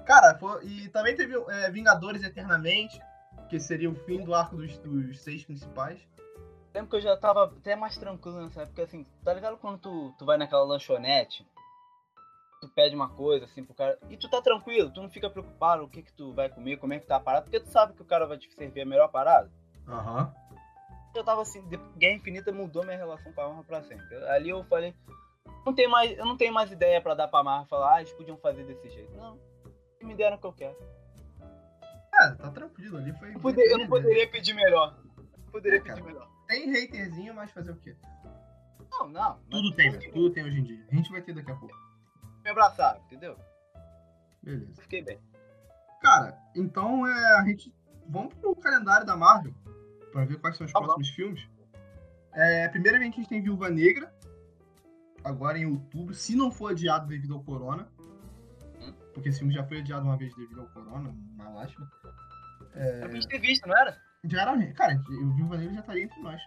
Cara, foi- e também teve é, Vingadores Eternamente, que seria o fim do arco dos, dos seis principais. Lembro que eu já tava até mais tranquilo nessa época, assim, tá ligado quando tu, tu vai naquela lanchonete, tu pede uma coisa, assim, pro cara, e tu tá tranquilo, tu não fica preocupado o que que tu vai comer, como é que tá a parada, porque tu sabe que o cara vai te servir a melhor parada. Aham. Eu tava assim, Guerra Infinita mudou minha relação com a Marvel pra sempre. Ali eu falei, não tem mais, eu não tenho mais ideia pra dar pra Marvel falar, ah, eles podiam fazer desse jeito. Não, me deram o que eu quero. É, tá tranquilo ali. Foi Eu, poder- eu não poderia pedir melhor. Não poderia É, cara. pedir melhor. Tem haterzinho, mas fazer o quê? Não, não. Tudo tem, eu. Tudo tem hoje em dia. A gente vai ter daqui a pouco. Me abraçaram, entendeu? Beleza. Fiquei bem. Cara, então é, a gente. Vamos pro calendário da Marvel pra ver quais são os Tá próximos filmes. É, primeiramente a gente tem Viúva Negra, agora em outubro, se não for adiado devido ao Corona. Hum. Porque esse filme já foi adiado uma vez devido ao Corona, uma lástima. Era pra gente ter visto, não era? Já era. Cara, o Viúva Negra já estaria entre nós.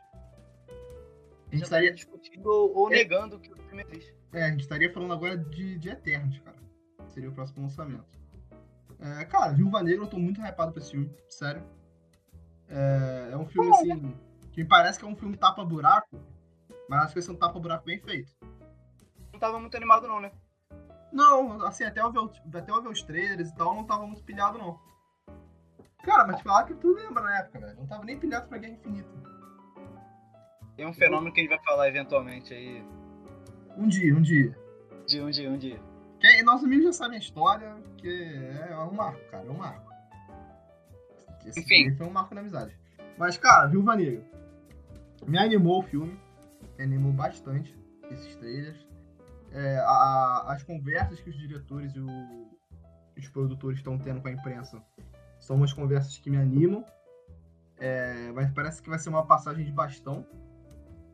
A gente Já estaria, discutindo ou, ou É. negando que o filme existe. É, a gente estaria falando agora de, de Eternos, cara. Seria o próximo lançamento. É, cara, Viúva Negra, eu tô muito hypado pra esse filme, sério. É, é um filme, assim, que me parece que é um filme tapa-buraco, mas acho que vai ser um tapa-buraco bem feito. Não tava muito animado não, né? Não, assim, até eu, ver, até eu ver os trailers e tal, não tava muito pilhado, não. Cara, mas te falar que tu lembra na época, velho. Não tava nem pilhado pra Guerra Infinita. Tem um fenômeno que a gente vai falar eventualmente aí. Um dia, um dia. De um dia, um dia. Quem, nossos amigos já sabem a história, que é um marco, cara, é um marco. Esse Enfim. filme foi um marco na amizade. Mas, cara, Viúva Negra. Me animou o filme. Me animou bastante esses trailers. É, a- as conversas que os diretores e o- os produtores estão tendo com a imprensa são umas conversas que me animam. É, mas parece que vai ser uma passagem de bastão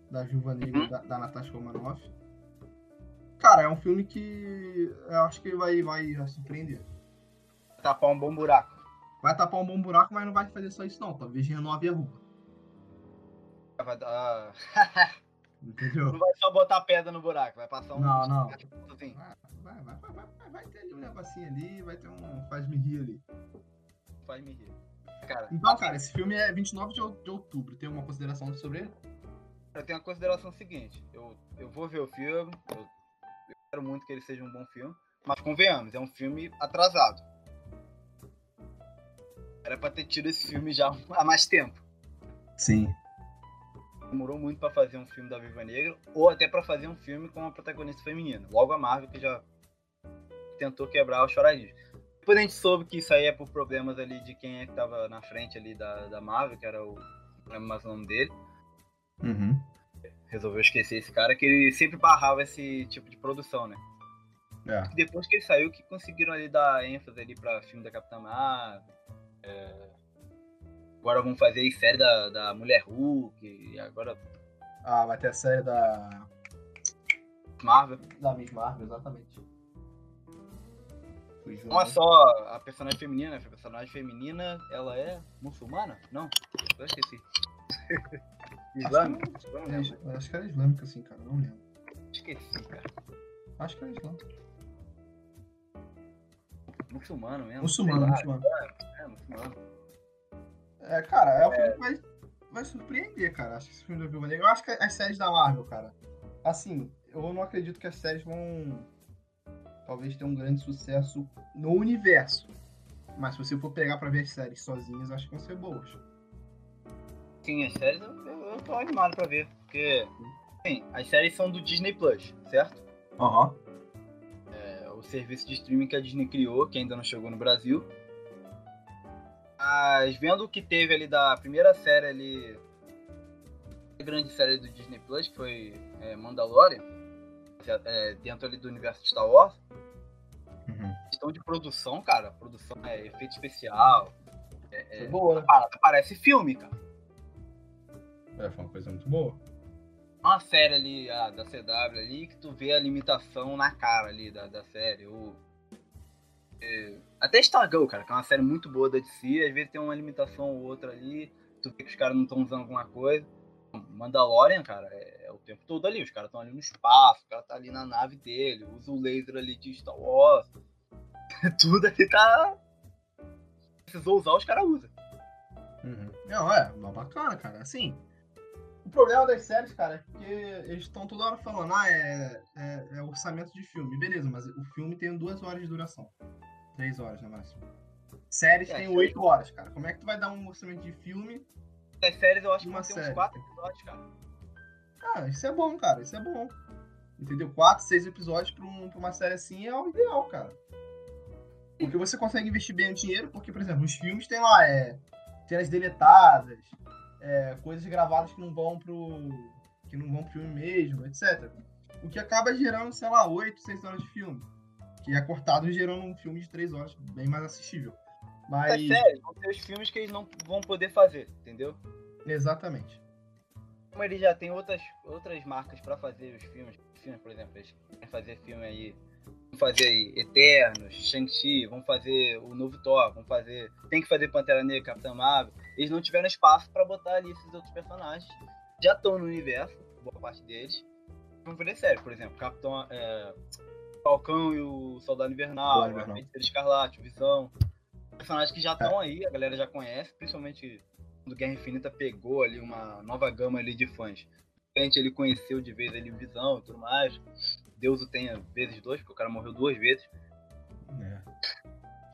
da Viúva Negra Uhum. da, da Natasha Romanoff. Cara, é um filme que eu acho que vai, vai surpreender. Tapar um bom buraco. Vai tapar um bom buraco, mas não vai fazer só isso não. Talvez renove a rua. Vai dar. Entendeu? Não vai só botar pedra no buraco, vai passar um. Não, não. Assim. Vai, vai, vai, vai, vai, ter ali um negocinho ali, vai ter um faz-me rir ali. Faz me rir. Cara, Então, cara, esse filme é 29 de ou- de outubro. Tem alguma consideração sobre ele? eu tenho a consideração seguinte: eu, eu vou ver o filme, eu, eu quero muito que ele seja um bom filme, mas convenhamos, é um filme atrasado. Era pra ter tido esse filme já há mais tempo. Sim. Demorou muito pra fazer um filme da Viva Negra, ou até pra fazer um filme com uma protagonista feminina. Logo a Marvel que já tentou quebrar o choradinho. Depois a gente soube que isso aí é por problemas ali de quem é que tava na frente ali da, da Marvel, que era o. Não lembro mais o nome dele. Uhum. Resolveu esquecer esse cara, que ele sempre barrava esse tipo de produção, né? É. E depois que ele saiu, que conseguiram ali dar ênfase ali pra filme da Capitã Marvel. é, Agora vão fazer série da, da Mulher Hulk, e agora Ah, vai ter a série da. Marvel. Da Miss Marvel, exatamente. Não é só a personagem feminina, a personagem feminina, ela é muçulmana? Não, eu esqueci. Islâmica? Não lembro. Acho que era islâmica, assim, cara. Não lembro. Esqueci, cara. Acho que era islâmica. Muçulmano mesmo. Muçulmano, muçulmano. É, muçulmano. É, cara, é um filme que vai, vai surpreender, cara. Acho que esse filme do Viúva Negra. Eu acho que as séries da Marvel, cara. Assim, eu não acredito que as séries vão. Talvez ter um grande sucesso no universo. Mas se você for pegar pra ver as séries sozinhas, acho que vão ser boas. Sim, as séries eu, eu, tô animado pra ver. Porque, as séries são do Disney Plus, certo? Aham. É o serviço de streaming que a Disney criou, que ainda não chegou no Brasil. Mas vendo o que teve ali da primeira série ali. A grande série do Disney Plus, que foi é, Mandalorian, é, é, dentro ali do universo de Star Wars. Uhum. Questão de produção, cara. Produção é efeito especial. É, boa, né? Parece filme, cara. É, foi uma coisa muito boa. uma série ali a, da CW ali que tu vê a limitação na cara ali da, da série. Ou, é, até Stargirl, cara, que é uma série muito boa da DC, às vezes tem uma limitação ou outra ali, tu vê que os caras não estão usando alguma coisa. Mandalorian, cara, é, é o tempo todo ali, os caras estão ali no espaço, o cara tá ali na nave dele, usa o laser ali de Star Wars. Tudo ali tá. Precisou usar, os caras usam. Uhum. Não, é, bacana, cara. Assim, problema das séries, cara, é porque eles estão toda hora falando, ah, é, é, é orçamento de filme. Beleza, mas o filme tem duas horas de duração. Três horas, no máximo. Séries É, tem série- oito horas, cara. Como é que tu vai dar um orçamento de filme? Das séries eu acho que vão ter uns série. quatro episódios, cara. Ah, isso é bom, cara. Isso é bom. Entendeu? Quatro, seis episódios pra, um- pra uma série assim é o ideal, cara. Porque você consegue investir bem o dinheiro, porque, por exemplo, os filmes tem lá, é, cenas deletadas, é, coisas gravadas que não vão pro. que não vão pro filme mesmo, etc. O que acaba gerando, sei lá, 8, 6 horas de filme. Que é cortado e gerando um filme de 3 horas, bem mais assistível. Mas. Das séries vão ter os filmes que eles não vão poder fazer, entendeu? Exatamente. Como eles já têm outras, outras marcas pra fazer os filmes, filmes, por exemplo, eles querem fazer filme aí, vão fazer aí Eternos, Shang-Chi, vão fazer o novo Thor, vão fazer, tem que fazer Pantera Negra, Capitã Marvel, eles não tiveram espaço pra botar ali esses outros personagens, já estão no universo, boa parte deles, vão fazer série, por exemplo, Capitão, é, Falcão e o Soldado Invernal. Feiticeira Escarlate, o Visão, personagens que já estão aí, a galera já conhece, principalmente quando Guerra Infinita pegou ali uma nova gama ali de fãs. A gente ele conheceu de vez ali o Visão e tudo mais. Deus o tenha vezes dois, porque o cara morreu duas vezes. É.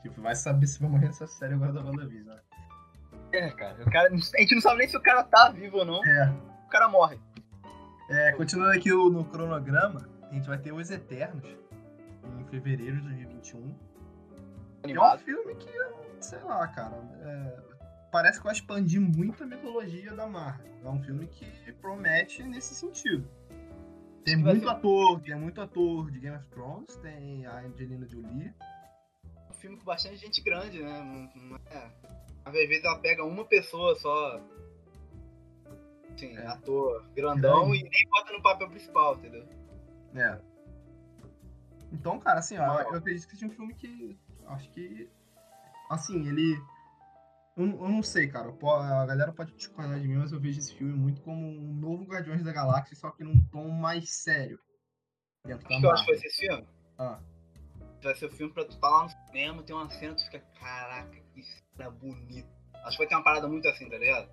Tipo, vai saber se vai morrer nessa série agora da WandaVision, né? É, cara, o cara. A gente não sabe nem se o cara tá vivo ou não. É. O cara morre. É, continuando aqui o- no cronograma, a gente vai ter Os Eternos em fevereiro de 2021. Que é um Animado. filme que, sei lá, cara, é, parece que vai expandir muito a mitologia da Marvel. É um filme que promete nesse sentido. Tem Vai muito ser- ator, tem muito ator de Game of Thrones, tem a Angelina Jolie. um filme com bastante gente grande, né? É. Às vezes ela pega uma pessoa só. Assim, É. ator grandão Grande. e nem bota no papel principal, entendeu? É. Então, cara, assim, ó, eu acredito que seja um filme que. Acho que. Assim, ele. Eu, eu não sei, cara. A galera pode discordar de mim, mas eu vejo esse filme muito como um novo Guardiões da Galáxia, só que num tom mais sério. Dentro da O que eu acho que vai ser esse filme? Ah, Vai ser o filme pra tu estar lá no cinema, tem uma cena, tu fica, caraca, cena bonita. Acho que vai ter uma parada muito assim, tá ligado?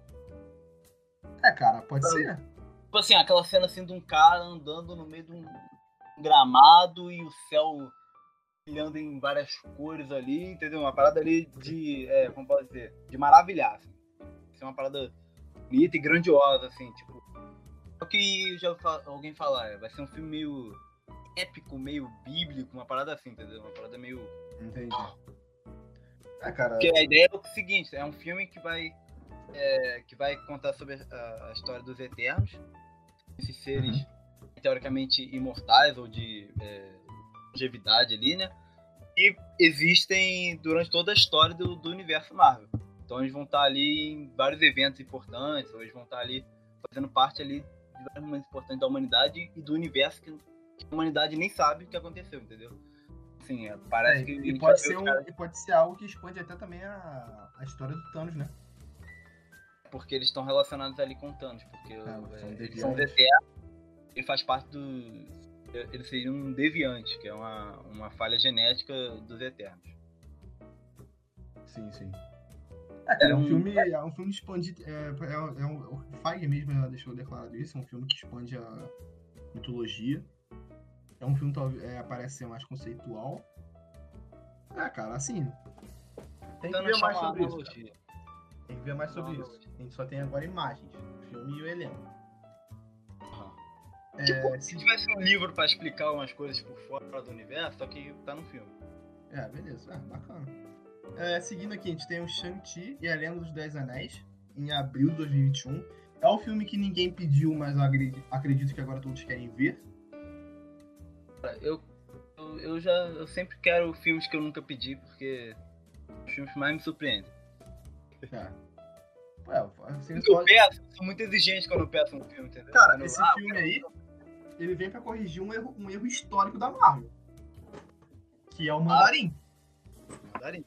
é, cara, pode ser. Tipo assim, aquela cena assim de um cara andando no meio de um gramado e o céu brilhando em várias cores ali, entendeu? Uma parada ali de, é, como posso dizer, de maravilhar, assim. Ser uma parada bonita e grandiosa, assim, tipo. É o que eu já alguém falar, é, vai ser um filme meio épico, meio bíblico, uma parada assim, entendeu? Uma parada meio Entendi. É, cara. Porque a ideia é o seguinte, é um filme que vai é, que vai contar sobre a, a história dos Eternos, esses seres teoricamente imortais ou de é, longevidade ali, né? E existem durante toda a história do, do universo Marvel. Então eles vão estar ali em vários eventos importantes, ou eles vão estar ali fazendo parte ali de vários momentos importantes da humanidade e do universo que a humanidade nem sabe o que aconteceu, entendeu? Assim, é, parece É, que e, pode ser um- caras- e pode ser algo que expande até também a, a história do Thanos, né? Porque eles estão relacionados ali com Thanos, porque É, é, são eles são ele faz parte do. Ele seria um deviante, que é uma, uma falha genética dos Eternos. Sim, sim. É, cara, é um um- filme, é um filme expandido. É, é, é um, o Feige mesmo já deixou declarado isso, é um filme que expande a mitologia. É um filme que é, parece ser mais conceitual. É, cara, assim. Tem que Thanos ver mais sobre isso. Tem que ver mais sobre isso. A gente só tem agora imagens, o filme e o elenco. É, Tipo, se- se tivesse um livro pra explicar umas coisas por fora do universo, só que tá no filme. É, beleza. É, bacana. É, seguindo aqui, a gente tem o Shang-Chi e a Lenda dos Dez Anéis, em abril de 2021. É um filme que ninguém pediu, mas acredito que agora todos querem ver. Eu, eu, eu já eu sempre quero filmes que eu nunca pedi, porque os filmes mais me surpreendem. É. Ué, assim, eu só- peço, eu sou muito exigente quando eu peço um filme, entendeu? Cara, Quando eu- esse ah, filme aí, ele vem pra corrigir um erro, um erro histórico da Marvel. Que é o Mandarim. Mandarim.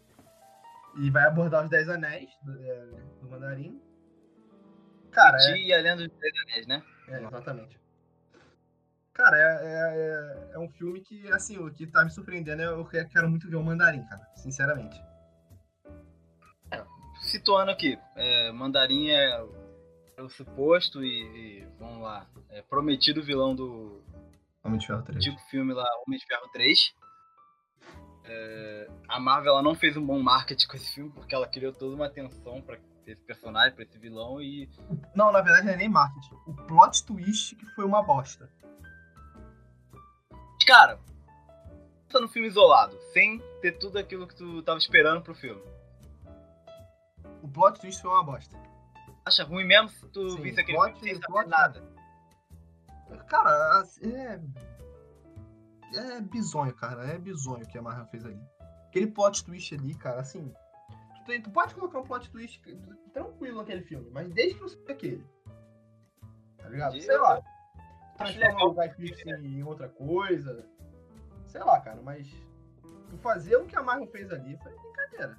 E vai abordar os Dez Anéis do, é, do Mandarim. Cara, é, e a Lenda dos Dez Anéis, né? É, exatamente. Cara, é, é, é, é um filme que, assim, o que tá me surpreendendo é eu que- quero muito ver o Mandarim, cara. Sinceramente. Situando aqui, é, Mandarim é, é o suposto e, e, vamos lá, é prometido vilão do Homem de Ferro 3. antigo filme lá, Homem de Ferro 3. É, a Marvel ela não fez um bom marketing com esse filme porque ela criou toda uma atenção pra esse personagem, pra esse vilão e Não, na verdade não é nem marketing. O plot twist que foi uma bosta. Cara, pensa no filme isolado, sem ter tudo aquilo que tu tava esperando pro filme. O plot twist foi uma bosta. Acha ruim mesmo se tu Sim, visse aquele plot- filme sem saber nada. Cara, é. É bizonho, cara. É bizonho o que a Marvel fez ali. Aquele plot twist ali, cara, assim. Tu, tem- tu pode colocar um plot twist tranquilo naquele filme, mas desde que não seja aquele. Tá ligado? Sei lá. Acho Transforma legal. o Guy Pearce em outra coisa. Sei lá, cara, mas. Fazer o que a Marvel fez ali foi brincadeira.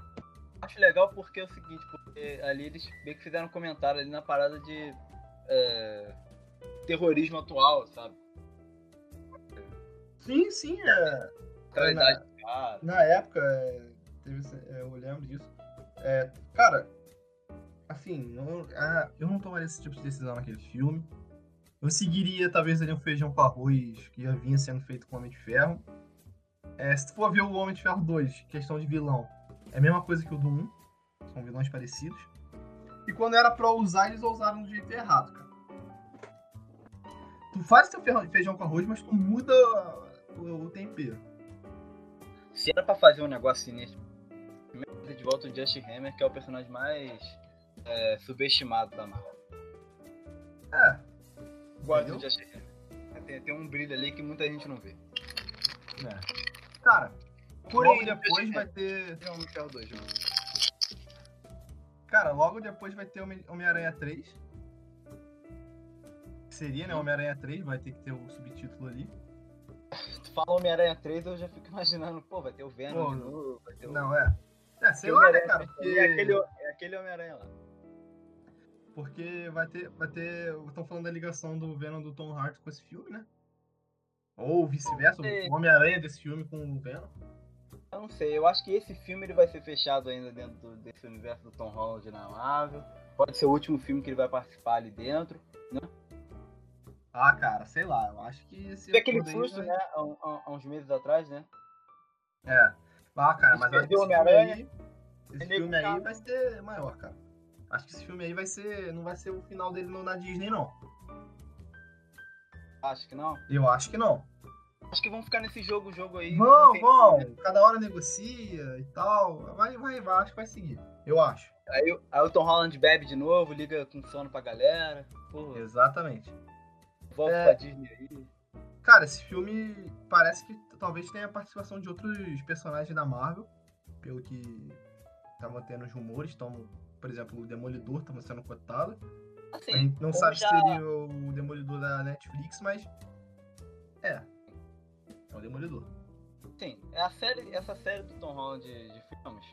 Acho legal porque é o seguinte, porque ali eles meio que fizeram um comentário ali na parada de é, terrorismo atual, sabe? Sim, sim, é. Cara. Na época, é, teve é, eu lembro disso. É, cara, assim, eu, ah, eu não tomaria esse tipo de decisão naquele filme. Eu seguiria, talvez, ali um feijão com arroz que já vinha sendo feito com o Homem de Ferro. É, se tu for ver o Homem de Ferro 2, questão de vilão, é a mesma coisa que o do 1. São vilões parecidos. E quando era pra usar, eles usaram do jeito errado, cara. Tu faz teu feijão com arroz, mas tu muda o, o tempero. Se era pra fazer um negócio sinistro, primeiro trazer de volta o Justin Hammer, que é o personagem mais é, subestimado da Marvel. É, Gosto Justin Hammer. Tem, tem um brilho ali que muita gente não vê. Cara, Porém, logo depois vai ter. Tem um de Ferro 2, mano. Cara, logo depois vai ter Homem- Homem-Aranha 3. Que Seria, né? Homem-Aranha 3, vai ter que ter o subtítulo ali. Tu fala Homem-Aranha 3, eu já fico imaginando, pô, vai ter o Venom Pô, de novo, vai ter o... Não, é. É, sei lá, né, cara? Porque, É aquele, é aquele Homem-Aranha lá. Porque vai ter. Vai ter. Estão falando da ligação do Venom do Tom Hardy com esse filme, né? Ou vice-versa, o Homem-Aranha desse filme com o Venom. Eu não sei, eu acho que esse filme ele vai ser fechado ainda dentro do- desse universo do Tom Holland na Marvel. Pode ser o último filme que ele vai participar ali dentro. Ah, cara, sei lá, eu acho que esse. Aquele susto, vai- né? Há, há- há uns meses atrás, né? É. Ah, cara, mas filme Homem-Aranha, aí. Esse filme aí tá- vai ser maior, cara. Acho que esse filme aí vai ser. Não vai ser o final dele no- na Disney, não. Acho que não. Eu acho que não. Acho que vão ficar nesse jogo, jogo aí. Vão, vão. Cada hora negocia e tal. Vai, vai, vai. Acho que vai seguir. Eu acho. Aí, o- aí o Tom Holland bebe de novo, liga com sono pra galera. Porra, Exatamente. volta É. pra Disney aí. Cara, esse filme parece que talvez tenha a participação de outros personagens da Marvel. Pelo que estavam tendo os rumores. Então, por exemplo, o Demolidor estava sendo cotado. A Assim, gente não sabe já- se seria o Demolidor da Netflix, mas. É. É o Demolidor. sim, é a série, essa série do Tom Holland de, de filmes.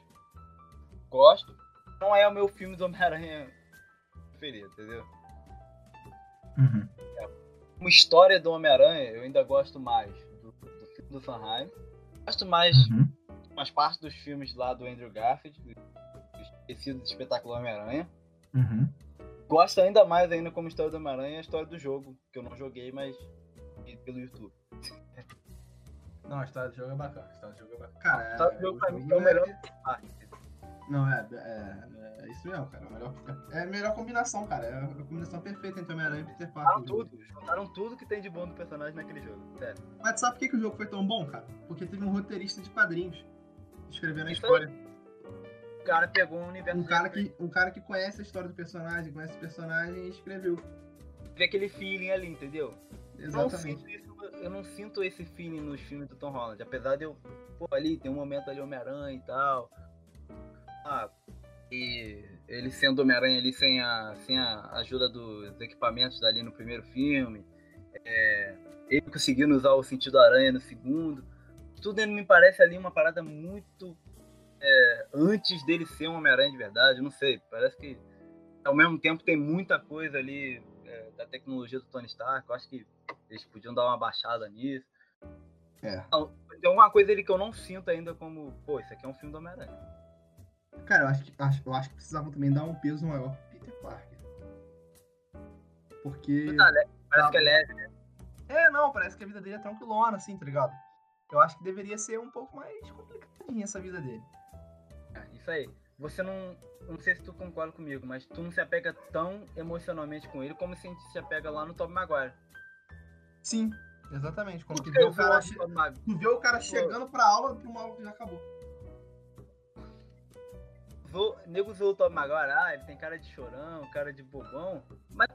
Gosto. Não é o meu filme do Homem-Aranha preferido, entendeu? Uhum. Como história do Homem-Aranha, eu ainda gosto mais do, do filme do Sanheim. Gosto mais Uhum. umas partes dos filmes lá do Andrew Garfield, do espetáculo Homem-Aranha. Uhum. Gosto ainda mais ainda como história do Homem-Aranha a história do jogo, que eu não joguei, mas vi pelo YouTube. Não, a história do jogo é bacana. A história do jogo é bacana. Cara, A história do jogo pra mim jogo é o melhor. é- Não, é, é, é isso mesmo, cara. É a melhor, é a melhor combinação, cara. É a combinação perfeita entre Homem-Aranha e Peter Parker. Juntaram tudo, juntaram tudo que tem de bom do personagem naquele jogo. Sério. Mas sabe por que, que o jogo foi tão bom, cara? Porque teve um roteirista de quadrinhos escrevendo a Isso história. Cara pegou um universo. Um cara, que, um cara que conhece a história do personagem, conhece o personagem e escreveu. Teve aquele feeling ali, entendeu? Não, Exatamente. isso, eu não sinto esse feeling nos filmes do Tom Holland. Apesar de eu. Pô, ali tem um momento ali Homem-Aranha e tal. Ah, e ele sendo Homem-Aranha ali sem a, sem a ajuda dos equipamentos dali no primeiro filme. É, ele conseguindo usar o sentido aranha no segundo. Tudo me parece ali uma parada muito. É, antes dele ser um Homem-Aranha de verdade. Não sei, parece que ao mesmo tempo tem muita coisa ali é, da tecnologia do Tony Stark. Eu acho que eles podiam dar uma baixada nisso. É. Tem alguma coisa ali que eu não sinto ainda como, pô, isso aqui é um filme do Homem-Aranha. Cara, eu acho, que, acho, eu acho que precisavam também dar um peso maior pro Peter Parker. Porque. Tá, né? Parece Tá. que é leve. É, não, parece que a vida dele é tranquilona, assim, tá ligado? Eu acho que deveria ser um pouco mais complicadinha essa vida dele. É, Isso aí. Você não. Não sei se tu concorda comigo, mas tu não se apega tão emocionalmente com ele como se a gente se apega lá no Tobey Maguire. Sim, exatamente. Quando tu vê o cara, che- tu vê o cara chegando pra aula pra uma aula que já acabou. Vou, nego zoou o Tobey Maguire, ah, ele tem cara de chorão, cara de bobão. Mas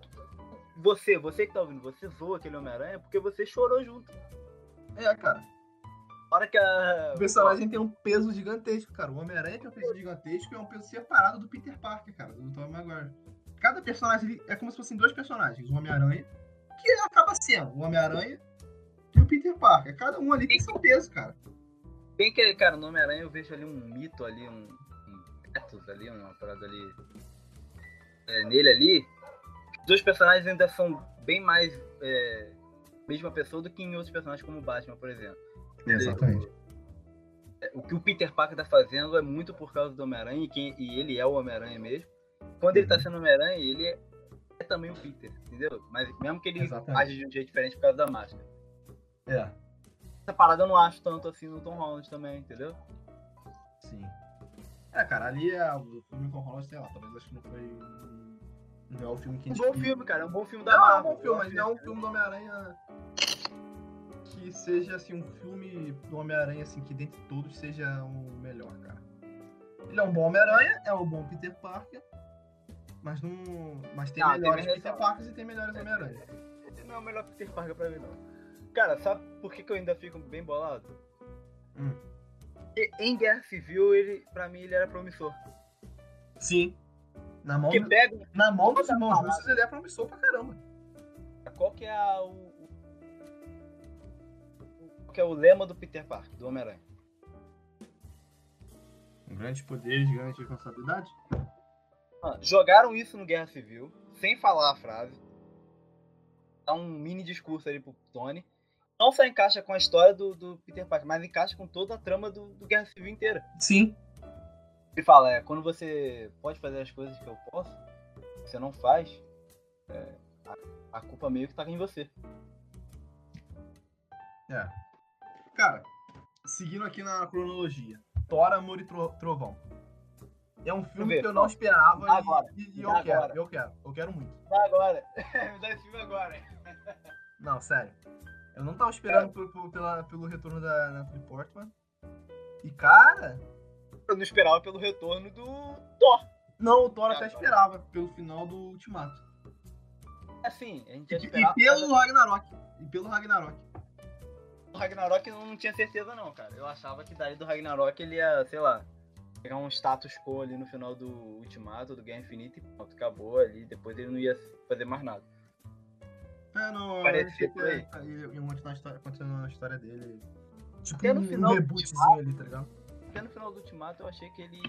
você, você que tá ouvindo, você zoa aquele Homem-Aranha porque você chorou junto. É, cara. Hora que a. O personagem tem um peso gigantesco, cara. O Homem-Aranha tem um peso gigantesco e é um peso separado do Peter Parker, cara, do Tom Maguire. Cada personagem ali é como se fossem dois personagens. O Homem-Aranha, que acaba sendo o Homem-Aranha e o Peter Parker. Cada um ali tem seu peso, cara. Bem que, cara, no Homem-Aranha eu vejo ali um mito ali, um, um ali, uma parada ali. é, nele ali. Os dois personagens ainda são bem mais é, mesma pessoa do que em outros personagens como o Batman, por exemplo. Exatamente. É, O que o Peter Parker tá fazendo é muito por causa do Homem-Aranha e, quem- e ele é o Homem-Aranha mesmo. Quando ele tá Uhum. sendo Homem-Aranha, ele é, é também o Peter, entendeu? Mas mesmo que ele Exatamente. age de um jeito diferente por causa da máscara. É, Essa parada eu não acho tanto assim no Tom Holland também, entendeu? sim. É, cara, ali é o filme com Holland, sei lá, talvez acho que não foi. Não é o filme que a Um gente. bom filme, cara. É um bom filme da Não, é um Marvel. bom filme, mas não é um filme do Homem-Aranha que seja assim um filme do Homem-Aranha assim que dentre todos seja o melhor, cara. Ele é um bom Homem-Aranha, é um bom Peter Parker, mas não, mas tem tem melhores minha Peter. Parkers e tem melhores Homem-Aranha. Não é o melhor Peter Parker pra mim, não. Cara, sabe por que, que eu ainda fico bem bolado? Hum. Porque em Guerra Civil, ele, pra mim, ele era promissor. Sim. Na mão, pega. na mão dos irmãos russos ele é promissor pra caramba. Qual que é a, o, que é o lema do Peter Parker, do Homem-Aranha? Com grandes poderes, grandes responsabilidades. Ah, Jogaram isso no Guerra Civil, sem falar a frase. Dá um mini discurso ali pro Tony. Não só encaixa com a história do, do Peter Parker, mas encaixa com toda a trama do, do Guerra Civil inteira. Sim. Ele fala, é, quando você pode fazer as coisas que eu posso, você não faz, é, a, a culpa meio que tá em você. É. Cara, seguindo aqui na cronologia. Thor, Amor e Tro- Trovão. É um filme ver, que eu não esperava e- agora, e, e eu quero, eu quero, eu quero muito. Dá agora. Me dá esse filme agora. Não, sério. Eu não tava esperando por- por- pela- pelo retorno da Natalie Portman. E, cara... Eu não esperava pelo retorno do Thor. Não, o Thor até esperava, pelo final do Ultimato. Assim, a gente E, já e esperava. pelo Ragnarok. E pelo Ragnarok. O Ragnarok eu não tinha certeza não, cara. Eu achava que daí do Ragnarok ele ia, sei lá, pegar um status quo ali no final do Ultimato, do Guerra Infinita e pronto, acabou ali. Depois ele não ia fazer mais nada. É, não, achei que aí. ele ia continuar a história, continuar a história dele. Tipo, Até no um, final do rebootzinho ali, tá ligado? Até no final do Ultimato eu achei que ele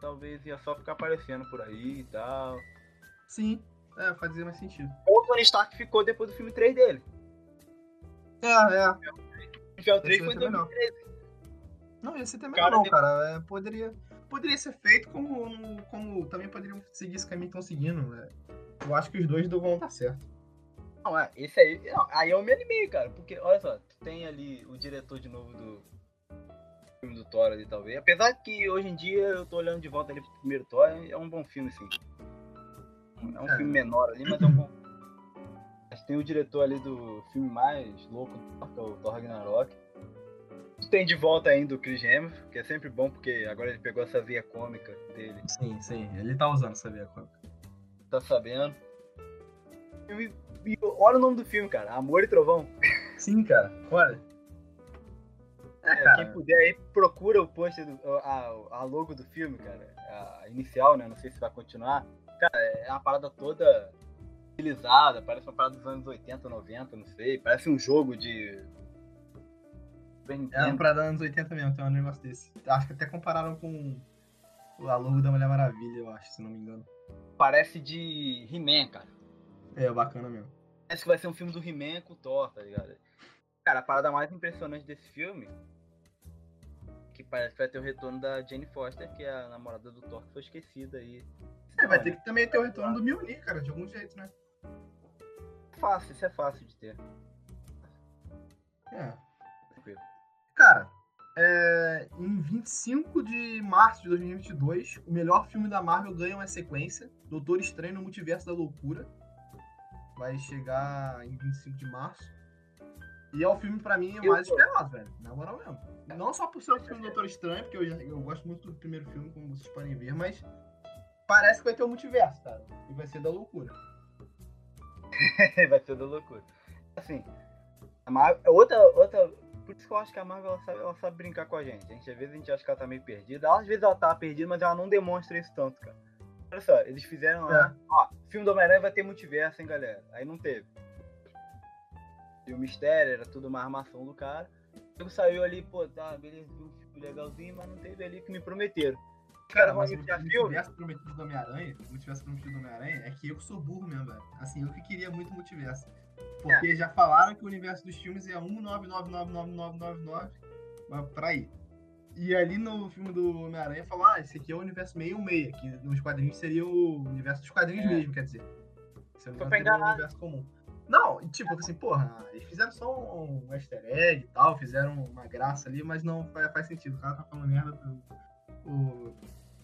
talvez ia só ficar aparecendo por aí e tal. Sim, é, fazia mais sentido. Ou o Tony Stark ficou depois do filme 3 dele. É, é. Filme 3 Esse foi em vai ter melhor. 2013. Não, ser também Cara, não, cara. É, poderia, poderia ser feito como, como também poderiam seguir esse caminho que estão seguindo. né? Eu acho que os dois vão estar certo. Não, é, esse aí. não, aí eu me animei, cara. Porque, olha só, tu tem ali o diretor de novo do filme do Thor ali, talvez. Apesar que hoje em dia eu tô olhando de volta ali pro primeiro Thor, é um bom filme, sim. É um É. filme menor ali, mas é um bom. Tem o diretor ali do filme mais louco do Thor, que é o Thor Ragnarok. Tem de volta ainda o Chris Hemsworth, que é sempre bom, porque agora ele pegou essa via cômica dele. Sim, sim. Ele tá usando essa via cômica. Tá sabendo? E, e olha o nome do filme, cara. Amor e Trovão. Sim, cara. Olha. É, É. Quem puder aí, procura o post, do, a, a logo do filme, cara. A inicial, né? Não sei se vai continuar. Cara, é uma parada toda estilizada, parece uma parada dos anos 80, 90, não sei. Parece um jogo de. É uma parada anos 80 mesmo, tem um negócio desse. Acho que até compararam com a logo da Mulher Maravilha, eu acho, se não me engano. Parece de He-Man, cara. É, bacana mesmo. Parece que vai ser um filme do He-Man com o Thor, tá ligado? Cara, a parada mais impressionante desse filme que parece que vai ter o retorno da Jane Foster, que é a namorada do Thor, que foi esquecida aí. É, vai ter que também ter o retorno do Mjolnir, cara, de algum jeito, né? Fácil, isso é fácil de ter. É. Tranquilo. Cara, é, em 25 de março de 2022, o melhor filme da Marvel ganha uma sequência, Doutor Estranho no Multiverso da Loucura. Vai chegar em 25 de março. E é o filme, pra mim, Eu- mais esperado, velho. Na moral mesmo. Não só por ser o filme do Doutor Estranho, porque eu, já- eu gosto muito do primeiro filme, como vocês podem ver, mas parece que vai ter o multiverso, cara. E vai ser da loucura. vai ser da loucura. Assim, a Marvel, outra, outra. Por isso que eu acho que a Marvel ela sabe, ela sabe brincar com a gente. A gente. Às vezes a gente acha que ela tá meio perdida. Às vezes ela tá perdida, mas ela não demonstra isso tanto, cara. Olha só, eles fizeram lá. Ó, filme do Homem-Aranha vai ter multiverso, hein, galera? Aí não teve. E o mistério era tudo uma armação do cara. Ele saiu ali, pô, tá, beleza, tipo, legalzinho, mas não teve ali que me prometeram. Cara, vão mas o multiverso prometido do Homem-Aranha, o multiverso prometido do Homem-Aranha, é que eu que sou burro mesmo, velho. Assim, eu que queria muito multiverso. Porque já falaram que o universo dos filmes é 1999999 mas pra ir. E ali no filme do Homem-Aranha falou, ah, esse aqui é o universo 616, que nos quadrinhos seria o universo dos quadrinhos É. mesmo, quer dizer. Esse é o universo comum. Não, tipo, assim, porra, eles fizeram só um easter egg e tal, fizeram uma graça ali, mas não faz, faz sentido. O cara tá falando merda do. O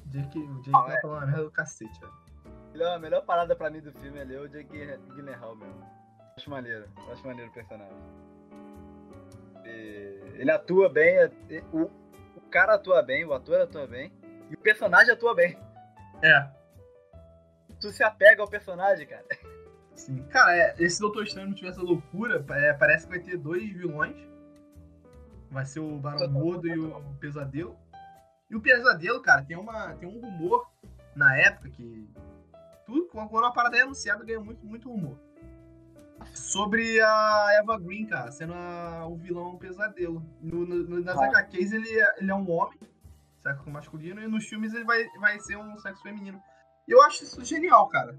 Jake, o Jake Ah, é. falando merda do cacete, velho. Melhor- A melhor parada pra mim do filme é ler o Jake Gyllenhaal mesmo. Acho maneiro, acho maneiro o personagem. E ele atua bem, é- o, o cara atua bem, o ator atua bem, e o personagem atua bem. É. Tu se apega ao personagem, cara. Sim. Cara, é, esse Doutor Estranho não tivesse a loucura, é, parece que vai ter dois vilões. Vai ser o Barão Gordo e o Pesadelo. E o Pesadelo, cara, tem, uma, tem um rumor na época que. Tudo, quando uma parada é anunciada, ganha muito, muito rumor. Sobre a Eva Green, cara, sendo a- o vilão Pesadelo. No, no, no- nas Ah. HQs ele é, ele é um homem, sexo masculino, e nos filmes ele vai, vai ser um sexo feminino. E eu acho isso genial, cara.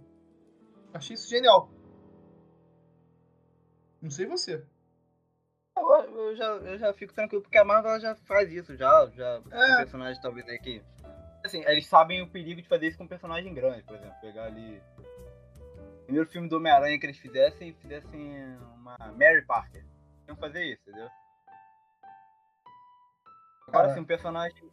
Achei isso genial. Não sei você. Eu, eu já, eu já fico tranquilo, porque a Marvel já faz isso, já, já É. com personagens talvez aí que. Assim, eles sabem o perigo de fazer isso com um personagem grande, por exemplo, pegar ali. O primeiro filme do Homem-Aranha que eles fizessem, fizessem uma Mary Parker. Iam fazer isso, entendeu? Agora, assim, um personagem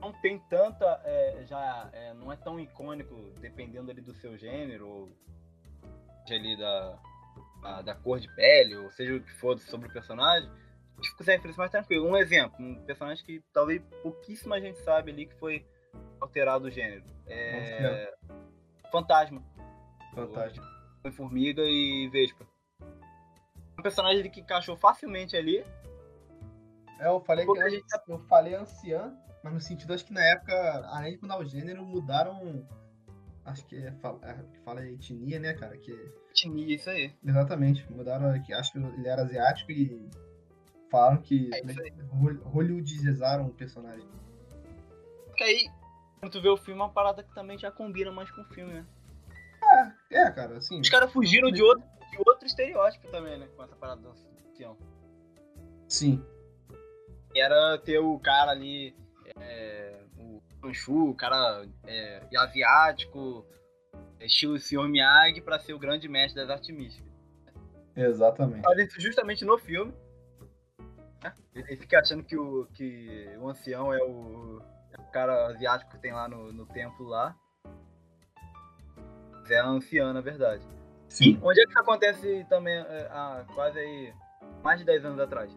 não tem tanta. é, já é, não é tão icônico, dependendo ali do seu gênero, ou ali da, da, da cor de pele, ou seja o que for sobre o personagem, a gente consegue isso mais tranquilo. Um exemplo, um personagem que talvez pouquíssima gente sabe ali que foi alterado o gênero. É. Fantasma. Fantástico. Formiga e Vespa. Um personagem que encaixou facilmente ali. É, eu falei que gente eu, eu falei anciã, mas no sentido acho que na época, além de mudar o gênero, mudaram. Acho que é, fala, é, que fala etnia, né, cara? Que, Etnia, isso aí. exatamente, mudaram. Que acho que ele era asiático e falaram que É Hollywoodizaram o personagem. Porque aí, quando tu vê o filme, é uma parada que também já combina mais com o filme, né? É, cara, assim. Os caras fugiram de outro, de outro estereótipo também, né? Com essa parada do ancião. Sim. Era ter o cara ali, é, Manchu, o cara é, asiático, estilo Sr. Miyagi, pra ser o grande mestre das artes místicas. Exatamente. Faz isso justamente no filme. né? Ele fica achando que o, que o ancião é o, é o cara asiático que tem lá no, no templo lá. Mas é a anciã, na verdade. Sim. Onde é que isso acontece também é, há quase aí mais de 10 anos atrás?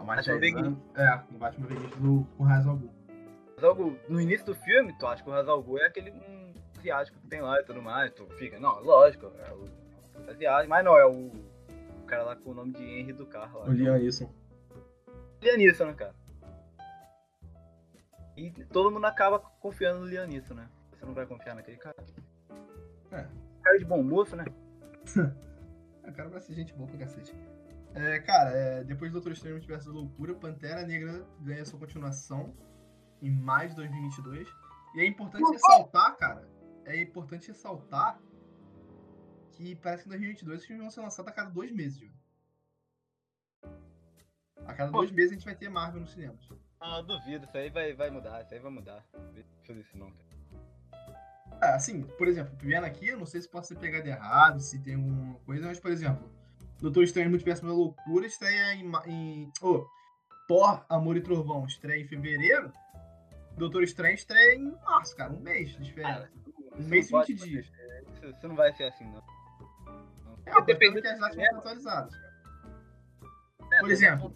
A mais Batman de 10 Begins. anos- É, no Batman Begins do com. Mas algo, no início do filme, tu acha que o Hazal Gu é aquele um, asiático que tem lá e tudo mais. Tu fica, não, lógico, é o asiático, mas não, é o, o cara lá com o nome de Henry do carro lá. O Liam Neeson. Lianisson, né, cara? E todo mundo acaba confiando no Lianisson, né? Você não vai confiar naquele cara. É. Cara de bom moço, né? O cara vai ser gente boa pra cacete. É, cara, é, depois do Doutor Estranho Multiverso da Loucura, Pantera Negra ganha sua continuação em maio de 2022. E é importante ressaltar, cara, é importante ressaltar que parece que em 2022 os filmes vão ser lançados a cada dois meses, viu? A cada dois meses a gente vai ter Marvel nos cinemas. Ah, duvido, isso aí vai, vai mudar, isso aí vai mudar. Não vai fazer isso não, cara. É, assim, por exemplo, vendo aqui, eu não sei se pode ser pegado errado, se tem alguma coisa, mas, por exemplo, Doutor Estranho Multiverso da Loucura estreia em. em oh, Thor, Amor e Trovão estreia em fevereiro. Doutor Estranho estreia em março, cara, um mês de diferença. Um mês e não 20 pode dias. Isso, isso não vai ser assim, não. É, eu dependendo que as datas atualizadas, cara. É, Por exemplo,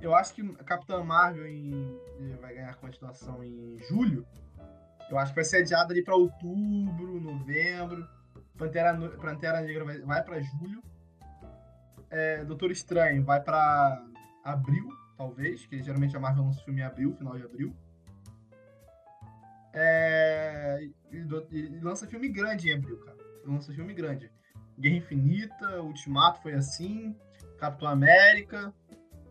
Eu acho que Capitã Marvel em- vai ganhar continuação em julho. Eu acho que vai ser adiado ali pra outubro, novembro. Pantera, Pantera Negra vai, vai para julho. É, Doutor Estranho vai pra abril, talvez, que geralmente a Marvel lança o filme em abril, final de abril. É, e, e lança filme grande em abril, cara. Lança filme grande. Guerra Infinita, Ultimato foi assim, Capitão América,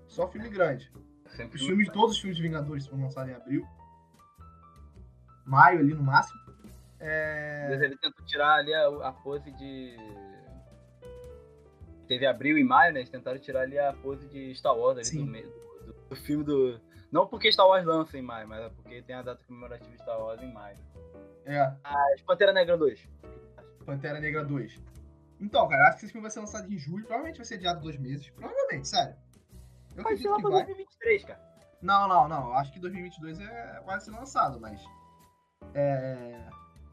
só filme grande. Sempre Os filmes, todos os filmes de Vingadores vão lançar em abril. Maio ali no máximo. É, Mas ele tentou tirar ali a, a pose de. Teve abril e maio, né? Eles tentaram tirar ali a pose de Star Wars ali Sim. do, meio, do, do- filme do. Não porque Star Wars lança em maio, mas é porque tem a data comemorativa de Star Wars em maio. é, Mas Pantera Negra 2. Pantera Negra 2. Então, cara, acho que esse filme vai ser lançado em julho. Provavelmente vai ser adiado dois meses. Provavelmente, sério. Eu Vai ser lá pra vai. 2023, cara. Não, não, não. Acho que 2022 é quase ser lançado, mas. É.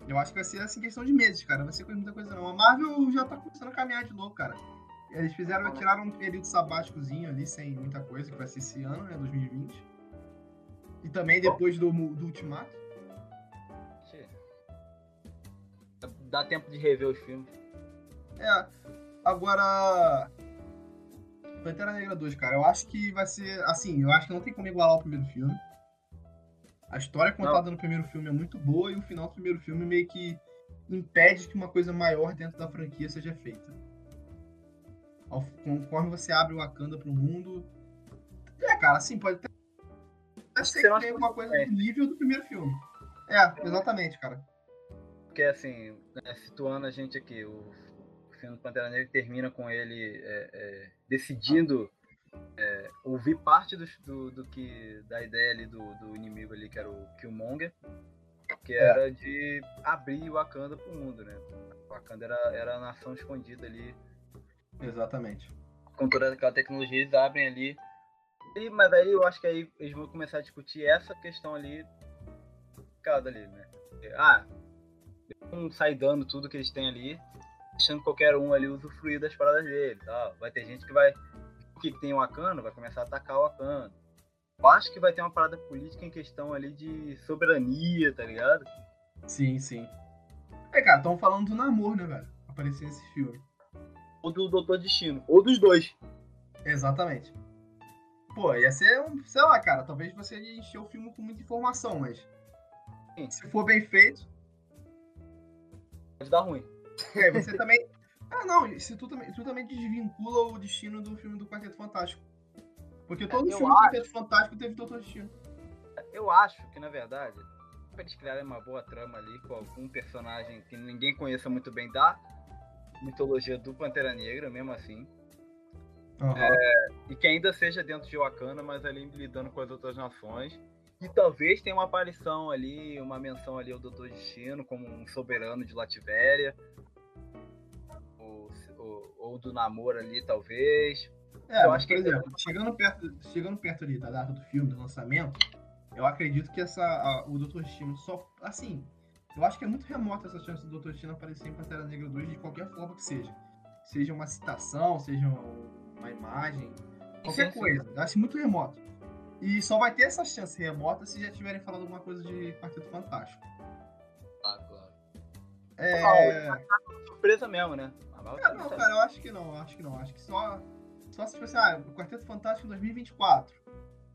Eu acho que vai ser assim questão de meses, cara. Vai ser coisa- muita coisa não. A Marvel já tá começando a caminhar de novo, cara. Eles fizeram, tiraram um período sabáticozinho ali, sem muita coisa, que vai ser esse ano, né? 2020. E também depois do, do Ultimato. Dá tempo de rever os filmes. É. Agora. Pantera Negra 2, cara. Eu acho que vai ser. Assim, eu acho que não tem como igualar o primeiro filme. A história contada no primeiro filme é muito boa e o final do primeiro filme meio que impede que uma coisa maior dentro da franquia seja feita. Ao- Conforme você abre o Wakanda pro mundo. É, cara, assim, pode até tem não que acha alguma coisa que- do nível do primeiro filme. É, exatamente, cara. Porque assim, né, situando a gente aqui, o filme do Pantera Negra termina com ele é, é, decidindo é, ouvir parte dos- do, do que da ideia ali do, do inimigo ali, que era o Killmonger, que É. era de abrir o Wakanda pro mundo, né? O Wakanda era, era a nação escondida ali, Exatamente. com toda aquela tecnologia, eles abrem ali. E, mas aí eu acho que aí eles vão começar a discutir essa questão ali, cada ali, né? Ah, não sai dando tudo que eles têm ali, deixando qualquer um ali usufruir das paradas dele, tal. Vai ter gente que vai, o que tem o Wakanda, vai começar a atacar o Wakanda. Eu acho que vai ter uma parada política em questão ali de soberania, tá ligado? Sim, sim. É, cara, estão falando do namoro, né, velho? Aparecer nesse filme. Ou do Doutor Destino, ou dos dois. Exatamente. Pô, ia ser um. Sei lá, cara, talvez você encher o filme com muita informação, mas. Sim. Se for bem feito. Pode dar ruim. É, você também. Ah, não, se tu também, tu também desvincula o destino do filme do Quarteto Fantástico. Porque todo eu filme do Quarteto Fantástico teve Doutor Destino. Eu acho que, na verdade, pra eles criarem uma boa trama ali com algum personagem que ninguém conheça muito bem da mitologia do Pantera Negra, mesmo assim. E que ainda seja dentro de Wakanda, mas ali lidando com as outras nações. E talvez tenha uma aparição ali, uma menção ali ao Doutor Destino como um soberano de Lativéria. Ou, ou, ou do namoro ali, talvez. É, Eu acho que exemplo, chegando perto, chegando perto ali da data do filme, do lançamento, eu acredito que essa, a- o Doutor Destino só. Assim, eu acho que é muito remota essa chance do Doutor Destino aparecer em Pantera Negra 2 de qualquer forma que seja. Seja uma citação, seja uma imagem, qualquer coisa. Eu acho muito remoto. E só vai ter essa chance remota se já tiverem falado alguma coisa de Quarteto Fantástico. Claro, claro. É. Surpresa mesmo, né? A Marvel Ah, não, cara, eu acho que não. Eu acho que não. Acho que só. Só se tipo assim, ah, o Quarteto Fantástico em 2024.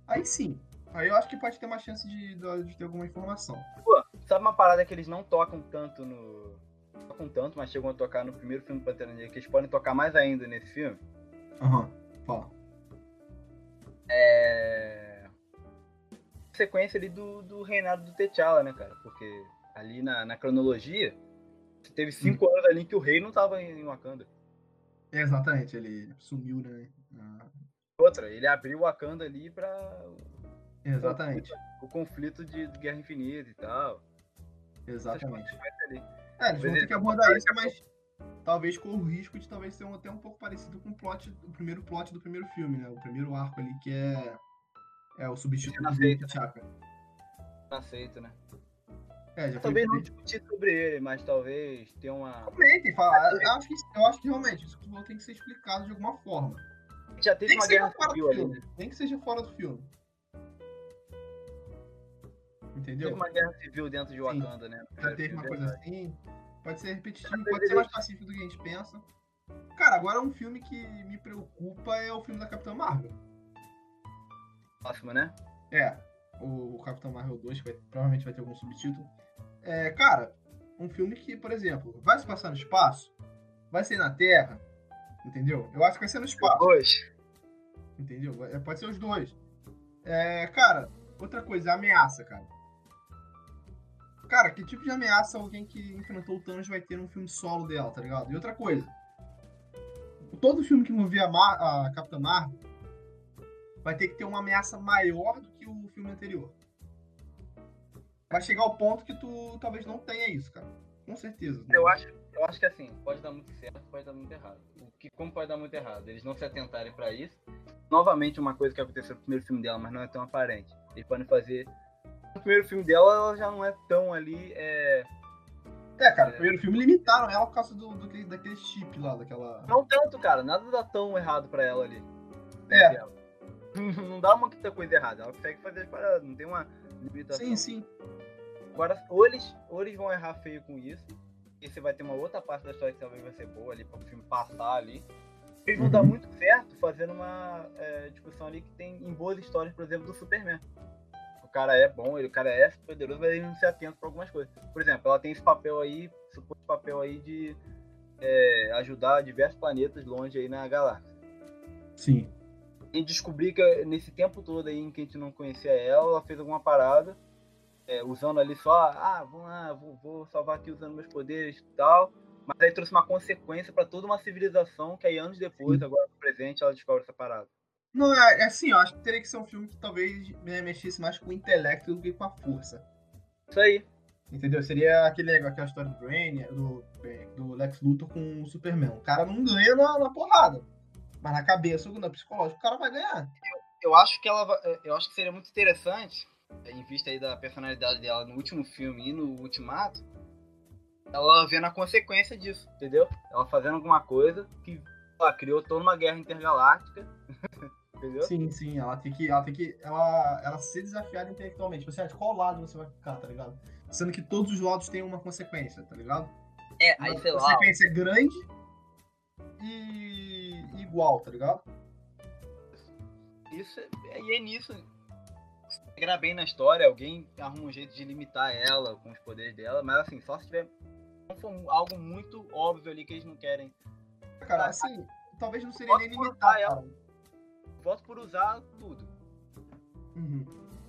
Aí sim. Aí eu acho que pode ter uma chance de, de, de ter alguma informação. Sabe uma parada que eles não tocam tanto no. Tocam tanto, mas chegam a tocar no primeiro filme do Pantera Negra, que eles podem tocar mais ainda nesse filme? Aham. Fala. É. Sequência ali do, do reinado do T'Challa, né, cara? Porque ali na, na cronologia, teve cinco anos ali que o rei não tava em Wakanda. É, exatamente, ele sumiu, né? Ah, Outra, ele abriu Wakanda ali pra exatamente. o conflito de, de Guerra Infinita e tal. Exatamente. É, eles vão ter que abordar isso, mas talvez com o risco de talvez ser um- até um pouco parecido com o plot, o primeiro plot do primeiro filme, né? O primeiro arco ali que é. É o substituto do Aceita. T'Chaka. Não aceito, né? É, já Talvez não discutir sobre ele, mas talvez ter uma. Comentem, fala. Eu acho, que, eu acho que realmente isso tem que ser explicado de alguma forma. Já teve Nem uma guerra fora civil do ali, filme. né? Nem que seja fora do filme. Entendeu? Teve uma guerra civil dentro de Wakanda, né? Já teve uma É coisa assim. Pode ser repetitivo, pode ser mais pacífico do que a gente pensa. Cara, agora um filme que me preocupa é o filme da Capitã Marvel. Próximo, né? É, o Capitão Marvel 2, que vai- provavelmente vai ter algum subtítulo. É, cara, um filme que, por exemplo, vai se passar no espaço, vai ser na Terra, entendeu? Eu acho que vai ser no espaço, Dois. entendeu? Vai- Pode ser os dois. É, cara, outra coisa, ameaça, cara. Cara, que tipo de ameaça alguém que enfrentou o Thanos vai ter num filme solo dela, tá ligado? E outra coisa, todo filme que envolver a, Mar a Capitã Marvel vai ter que ter uma ameaça maior do que o filme anterior. Vai chegar ao ponto que tu talvez não tenha isso, cara. Com certeza. Eu acho, eu acho que assim, pode dar muito certo, pode dar muito errado. O que, como pode dar muito errado? Eles não se atentarem pra isso. Novamente, uma coisa que aconteceu no primeiro filme dela, mas não é tão aparente. Eles podem fazer. No primeiro filme dela, ela já não é tão ali. É... É, cara, o primeiro filme limitaram ela por causa do, do- daquele chip lá, daquela. Não tanto, cara. Nada dá tão errado pra ela ali. É. Não dá muita coisa errada. Ela consegue fazer as paradas, não tem uma limitação. Sim, sim. Agora, ou eles, ou eles vão errar feio com isso, e você vai ter uma outra parte da história que talvez vai ser boa ali para o filme passar ali. Eles vão Uhum. dar muito certo fazendo uma é, discussão ali que tem em boas histórias, por exemplo, do Superman. O cara é bom, ele, o cara é poderoso, mas ele não se atenta para algumas coisas. Por exemplo, ela tem esse papel aí, suposto papel aí de é, ajudar diversos planetas longe aí na galáxia. Sim. E descobri que nesse tempo todo aí em que a gente não conhecia ela, ela fez alguma parada, é, usando ali só, ah, vamos lá, vou, vou salvar aqui usando meus poderes e tal. Mas aí trouxe uma consequência para toda uma civilização que aí anos depois, Sim. agora no presente, ela descobre essa parada. Não, é, é assim, eu acho que teria que ser um filme que talvez mexesse mais com o intelecto do que com a força. Isso aí. Entendeu? Seria aquele, aquela história do Brain, do, do Lex Luthor com o Superman. O cara não ganha na, na porrada. Mas na cabeça, no psicológico, o cara vai ganhar. Eu, eu, acho que ela eu acho que seria muito interessante, em vista aí da personalidade dela no último filme e no Ultimato, ela vendo a consequência disso, entendeu? Ela fazendo alguma coisa que ela criou toda uma guerra intergaláctica. Entendeu? Sim, sim, ela tem que. Ela tem que. Ela, ela ser desafiada intelectualmente. Você acha de qual lado você vai ficar, tá ligado? Sendo que todos os lados têm uma consequência, tá ligado? É, aí uma sei lá. consequência grande e igual, tá ligado? Isso, e é nisso. Se integrar bem na história, alguém arruma um jeito de limitar ela com os poderes dela, mas assim, só se tiver algo muito óbvio ali que eles não querem. Cara, assim, talvez não seria nem limitar ela. Voto por usar tudo. Uhum.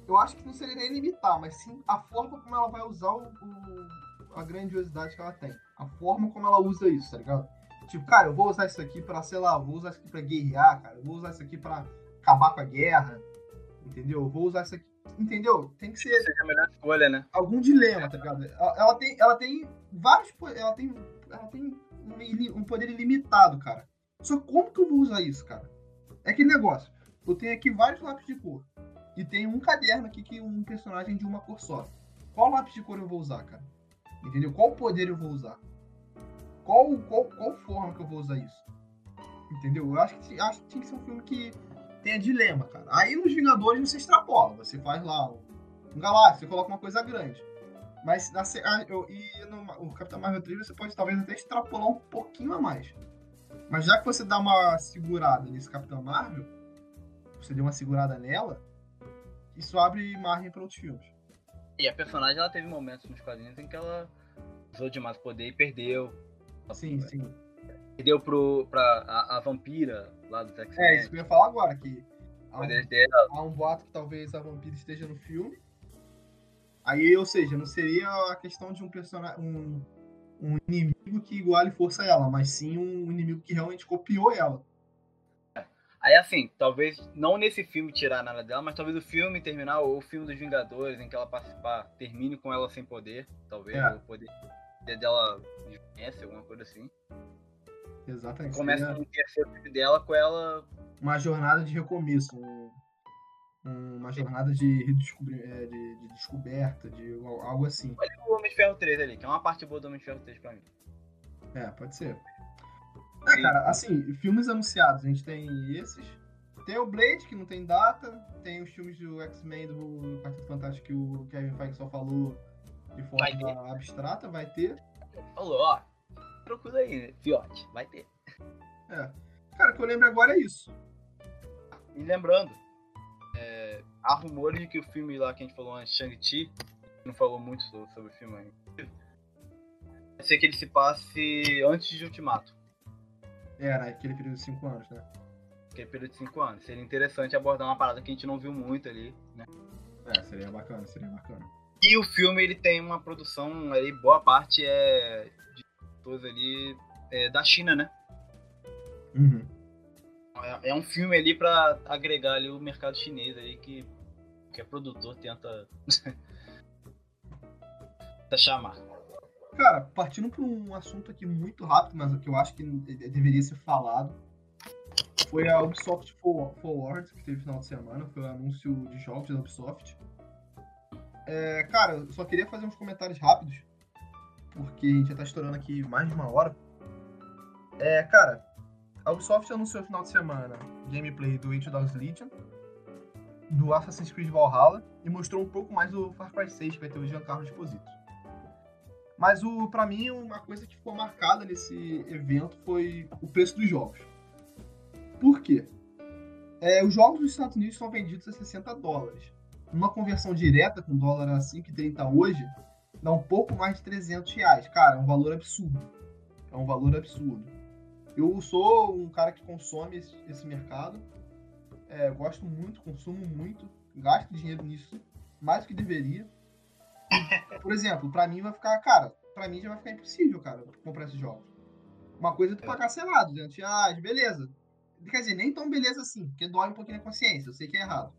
Eu acho que não seria nem limitar, mas sim a forma como ela vai usar o, o, a grandiosidade que ela tem. A forma como ela usa isso, tá ligado? Tipo, cara, eu vou usar isso aqui pra, sei lá, vou usar isso aqui pra guerrear, cara. Eu vou usar isso aqui pra acabar com a guerra. Entendeu? Eu vou usar isso aqui. Entendeu? Tem que ser. Seja a melhor escolha, né? Algum dilema, tá ligado? Ela, ela, tem, ela tem vários. Ela tem, ela tem um, um poder ilimitado, cara. Só como que eu vou usar isso, cara? É aquele negócio. Eu tenho aqui vários lápis de cor. E tem um caderno aqui que é um personagem de uma cor só. Qual lápis de cor eu vou usar, cara? Entendeu? Qual poder eu vou usar? qual, qual, qual forma que eu vou usar isso? Entendeu? Eu acho que, acho que tinha que ser um filme que tenha dilema, cara. Aí nos Vingadores você extrapola, você faz lá um, galáxia, você coloca uma coisa grande. Mas na, eu, e no o Capitão Marvel 3 você pode talvez até extrapolar um pouquinho a mais. Mas já que você dá uma segurada nesse Capitão Marvel, você deu uma segurada nela, isso abre margem para outros filmes. E a personagem ela teve momentos nos quadrinhos em que ela usou demais poder e perdeu. Sim, sim. Perdeu pro, pra a, a vampira lá do Texas. É, isso que eu ia falar agora, que há um, há um boato que talvez a vampira esteja no filme. Aí, ou seja, não seria a questão de um personagem. Um, um inimigo que iguale força a ela, mas sim um inimigo que realmente copiou ela. Aí assim, talvez não nesse filme tirar nada dela, mas talvez o filme terminar, ou o filme dos Vingadores, em que ela participar, termine com ela sem poder, talvez, é. o poder dela conhece, alguma coisa assim. Exatamente. Começa no terceiro filme dela com ela. Uma jornada de recomeço. Um, uma jornada de, descobri, é, de, de, descoberta, de algo assim. Olha o Homem de Ferro 3 ali, que é uma parte boa do Homem de Ferro 3 pra mim. É, pode ser. É, cara, assim, filmes anunciados, a gente tem esses. Tem o Blade, que não tem data. Tem os filmes do X-Men do Quarteto Fantástico que o Kevin Feige só falou de forma abstrata, vai ter. Falou, ó. Procura aí, fiote, vai ter. É. Cara, o que eu lembro agora é isso. E lembrando, é, há rumores de que o filme lá que a gente falou antes, Shang-Chi, não falou muito sobre, o filme ainda. Pode ser que ele se passe antes de Ultimato. É, naquele período de 5 anos, né? Aquele período de 5 anos. Seria interessante abordar uma parada que a gente não viu muito ali, né? É, seria bacana, seria bacana. E o filme ele tem uma produção aí, boa parte é de atores ali é, da China, né? Uhum. É, é, um filme ali para agregar ali o mercado chinês aí que, que é produtor tenta, tenta chamar. Cara, partindo para um assunto aqui muito rápido, mas que eu acho que deveria ser falado foi a Ubisoft Forward, que teve final de semana, foi o anúncio de jogos da Ubisoft. É, cara, eu só queria fazer uns comentários rápidos, porque a gente já tá estourando aqui mais de uma hora. É, cara, a Ubisoft anunciou no final de semana gameplay do Age Dogs Legion, do Assassin's Creed Valhalla e mostrou um pouco mais do Far Cry 6, que vai ter o Giancarlo Esposito. Mas o, pra mim, uma coisa que ficou marcada nesse evento foi o preço dos jogos. Por quê? É, os jogos dos Estados Unidos são vendidos a 60 dólares uma conversão direta com dólar a 5,30 hoje, dá um pouco mais de 300 reais. Cara, é um valor absurdo. É um valor absurdo. Eu sou um cara que consome esse, esse mercado. É, É, gosto muito, consumo muito, gasto dinheiro nisso, mais do que deveria. Por exemplo, pra mim vai ficar, cara, pra mim já vai ficar impossível, cara, comprar esses jogos. Uma coisa é tu pagar, sei lá, 200 reais, beleza. Quer dizer, nem tão beleza assim, porque dói um pouquinho na consciência, eu sei que é errado.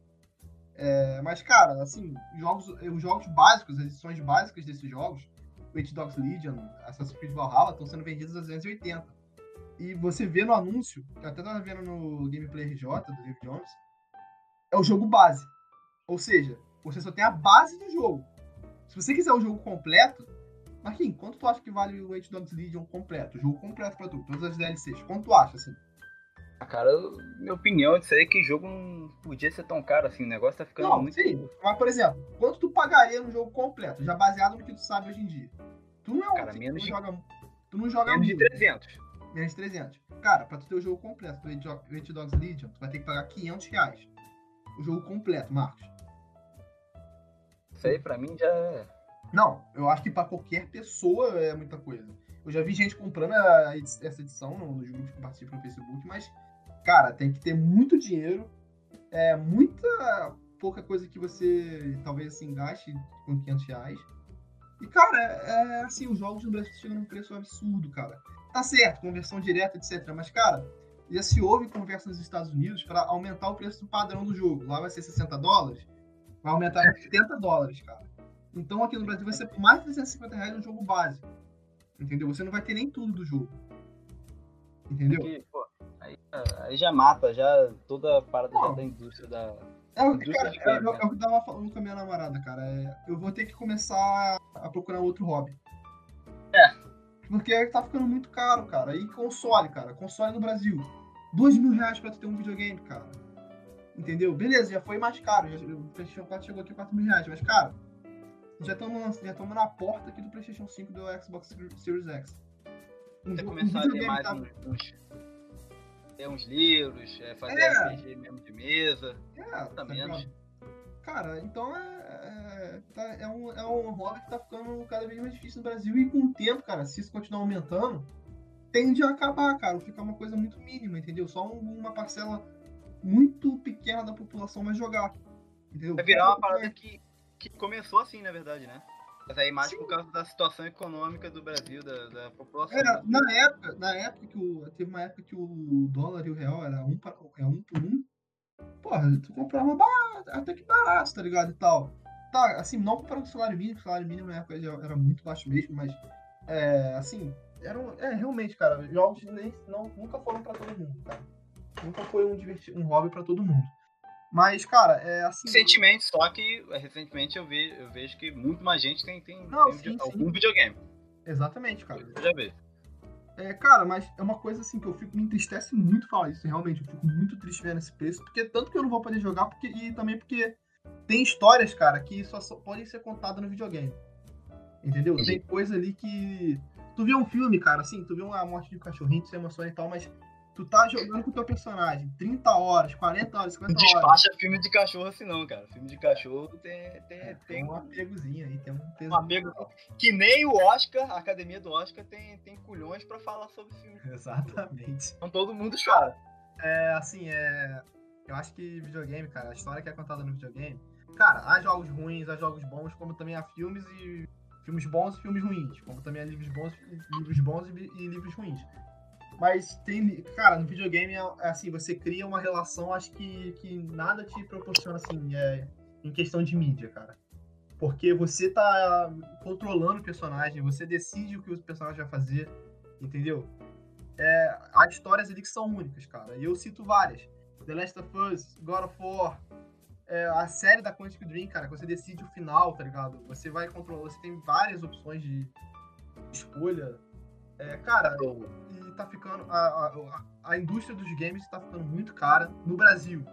É, mas, cara, assim, jogos, os jogos básicos, as edições básicas desses jogos, Watch Dogs Legion, Assassin's Creed Valhalla, estão sendo vendidos a 280. E você vê no anúncio, que eu até tava vendo no Gameplay RJ, do David Jones, é o jogo base. Ou seja, você só tem a base do jogo. Se você quiser o jogo completo, Marquinhos, quanto tu acha que vale o Watch Dogs Legion completo? O jogo completo pra tu, todas as DLCs. Quanto tu acha, assim? Ah, cara, minha opinião disso aí é que jogo não podia ser tão caro assim. O negócio tá ficando Não, muito. sim. Mas, por exemplo, quanto tu pagaria no jogo completo, já baseado no que tu sabe hoje em dia? Tu não é um Cara, tu menos não de- joga, tu não joga Menos de muito. 300. Menos de 300. Cara, pra tu ter o jogo completo do Watch Watch Dogs Legion, tu vai ter que pagar 500 reais. O jogo completo, Marcos. Isso aí pra mim já é. Não, eu acho que pra qualquer pessoa é muita coisa. Eu já vi gente comprando a edi- essa edição no- nos grupos que eu participo no Facebook, mas, cara, tem que ter muito dinheiro, é muita pouca coisa que você talvez assim gaste com 500 reais. E, cara, é, é, assim, os jogos no Brasil chegam num preço absurdo, cara. Tá certo, conversão direta, etc. Mas, cara, já se houve conversa nos Estados Unidos para aumentar o preço padrão do jogo. Lá vai ser 60 dólares, vai aumentar para 70 dólares, cara. Então aqui no Brasil vai ser por mais de 350 reais um jogo básico. Entendeu? Você não vai ter nem tudo do jogo. Entendeu? Que, pô, aí, aí já mata, já toda a parada Não. da indústria da. É Indústria cara, é, é né? o que eu tava falando com a minha namorada, cara. É, eu vou ter que começar a procurar outro hobby. É. Porque tá ficando muito caro, cara. E console, cara. Console no Brasil. Dois mil reais pra tu ter um videogame, cara. Entendeu? Beleza, já foi mais caro. Já, o PlayStation 4 chegou aqui a 4 mil reais. Mas, cara, já estamos já tamo na porta aqui do PlayStation 5 e do Xbox Series X. Um, Você um começar a ler mais tá- uns, uns, uns livros, é, fazer É. RPG mesmo de mesa. É, tá tá menos. Cara, então é, é, tá- é um, é um hobby que tá ficando cada vez mais difícil no Brasil e com o tempo, cara, se isso continuar aumentando, tende a acabar, cara, ficar uma coisa muito mínima, entendeu? Só um- uma parcela muito pequena da população vai jogar, entendeu? Vai virar uma parada que, que começou assim, na verdade, né? Mas aí mais Sim. por causa da situação econômica do Brasil, da, da população. É, na época, na época que o. Teve uma época que o dólar e o real era um, é um por um. Porra, tu comprava barato, até que barato, tá ligado? E tal. Tá, assim, não comparando com o salário mínimo, o salário mínimo na época já era muito baixo mesmo, mas. É, assim, eram. É, realmente, cara, jogos nem, não, nunca foram pra todo mundo, cara. Nunca foi um, diverti, um hobby pra todo mundo. Mas, cara, é assim. Recentemente, só que é, recentemente eu, ve, eu vejo que muito mais gente tem, tem, Não, tem sim, video- sim. algum videogame. Exatamente, cara. Eu já vi. É, cara, mas é uma coisa assim que eu fico, me entristece muito falar isso, realmente. Eu fico muito triste vendo esse preço, porque tanto que eu não vou poder jogar, porque, e também porque tem histórias, cara, que só, só podem ser contadas no videogame. Entendeu? Tem coisa ali que. Tu vê um filme, cara, assim, tu vê uma morte de um cachorrinho, tu se emociona e tal, mas tu tá jogando com o teu personagem 30 horas, 40 horas, 50 Não horas. despacha filme de cachorro assim não, cara. Filme de cachorro tem, tem, É, tem um apegozinho aí, tem um peso. um apego que nem o Oscar, a academia do Oscar, tem, tem culhões pra falar sobre filme. Exatamente. Então todo mundo chora. É, assim, é. Eu acho que videogame, cara, a história que é contada no videogame. Cara, há jogos ruins, há jogos bons, como também há filmes e. Filmes bons e filmes ruins. Como também há livros bons, livros bons e livros ruins. Mas tem. Cara, no videogame é é assim, você cria uma relação, acho que, que nada te proporciona, assim, é, em questão de mídia, cara. Porque você tá controlando o personagem, você decide o que o personagem vai fazer, entendeu? É, há histórias ali que são únicas, cara. E eu cito várias. The Last of Us, God of War, é, a série da Quantic Dream, cara, você decide o final, tá ligado? Você vai controlar, você tem várias opções de escolha. É, cara, tá ficando. A, a, a- indústria dos games tá ficando muito cara no Brasil.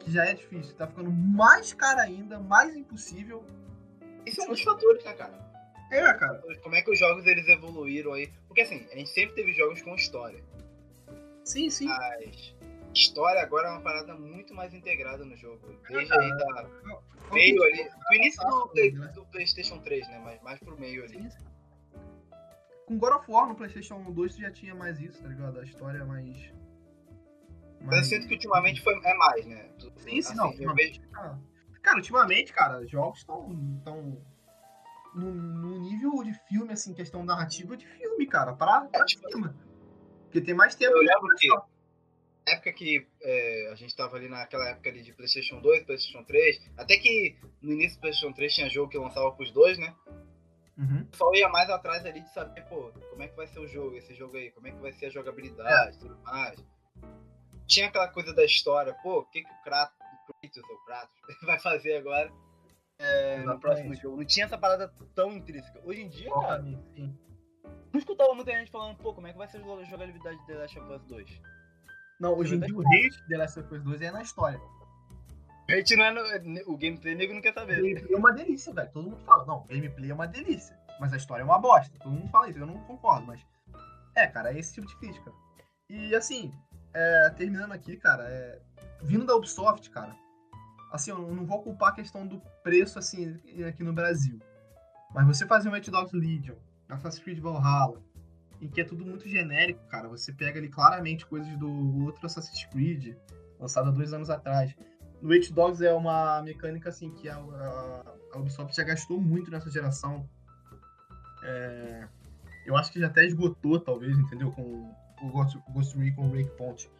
Que já é difícil, tá ficando mais cara ainda, mais impossível. Esse é um dos fatores, né, cara? É, cara. Como é que os jogos eles evoluíram aí? Porque assim, a gente sempre teve jogos com história. Sim, sim. Mas história agora é uma parada muito mais integrada no jogo. Desde aí da Qual meio ali. Do início do, Play- né? do Playstation 3, né? Mas mais pro meio ali. Sim, sim. Com God of War no PlayStation 2 tu já tinha mais isso, tá ligado? A história mais. Mas eu sinto que ultimamente foi, é mais, né? Sim, sim, assim, não. Ultimamente, vejo... cara, cara, ultimamente, cara, jogos estão tão no, no, nível de filme, assim, questão narrativa de filme, cara, pra, pra é, tipo, cima. Porque tem mais tempo. Eu lembro que na época que é, a gente tava ali naquela época ali de Playstation 2, Playstation 3, até que no início do Playstation 3 tinha jogo que lançava pros dois, né? Uhum. Só ia mais atrás ali de saber, pô, como é que vai ser o jogo, esse jogo aí, como é que vai ser a jogabilidade e é. tudo mais. Tinha aquela coisa da história, pô, o que, que o Kratos, o Kratos ou Kratos vai fazer agora é, no próximo jogo. Não tinha essa parada tão intrínseca. Hoje em dia, cara, sim. não escutava muita gente falando, pô, como é que vai ser a jogabilidade de The Last of Us 2? Não, hoje em dia o hate de The Last of Us 2 é na história. Hate não é no, O gameplay nego não quer saber. O gameplay é uma delícia, velho. Todo mundo fala. Não, gameplay é uma delícia. Mas a história é uma bosta. Todo mundo fala isso, eu não concordo, mas. É, cara, é esse tipo de crítica. E assim, é, terminando aqui, cara, é, vindo da Ubisoft, cara, assim, eu não vou culpar a questão do preço, assim, aqui no Brasil. Mas você fazer um Watch Dogs Legion, Assassin's Creed Valhalla, em que é tudo muito genérico, cara. Você pega ali claramente coisas do outro Assassin's Creed, lançado há dois anos atrás. No Watch Dogs é uma mecânica, assim, que a, a, Ubisoft já gastou muito nessa geração. É, eu acho que já até esgotou, talvez, entendeu? Com o Ghost, Ghost Recon Breakpoint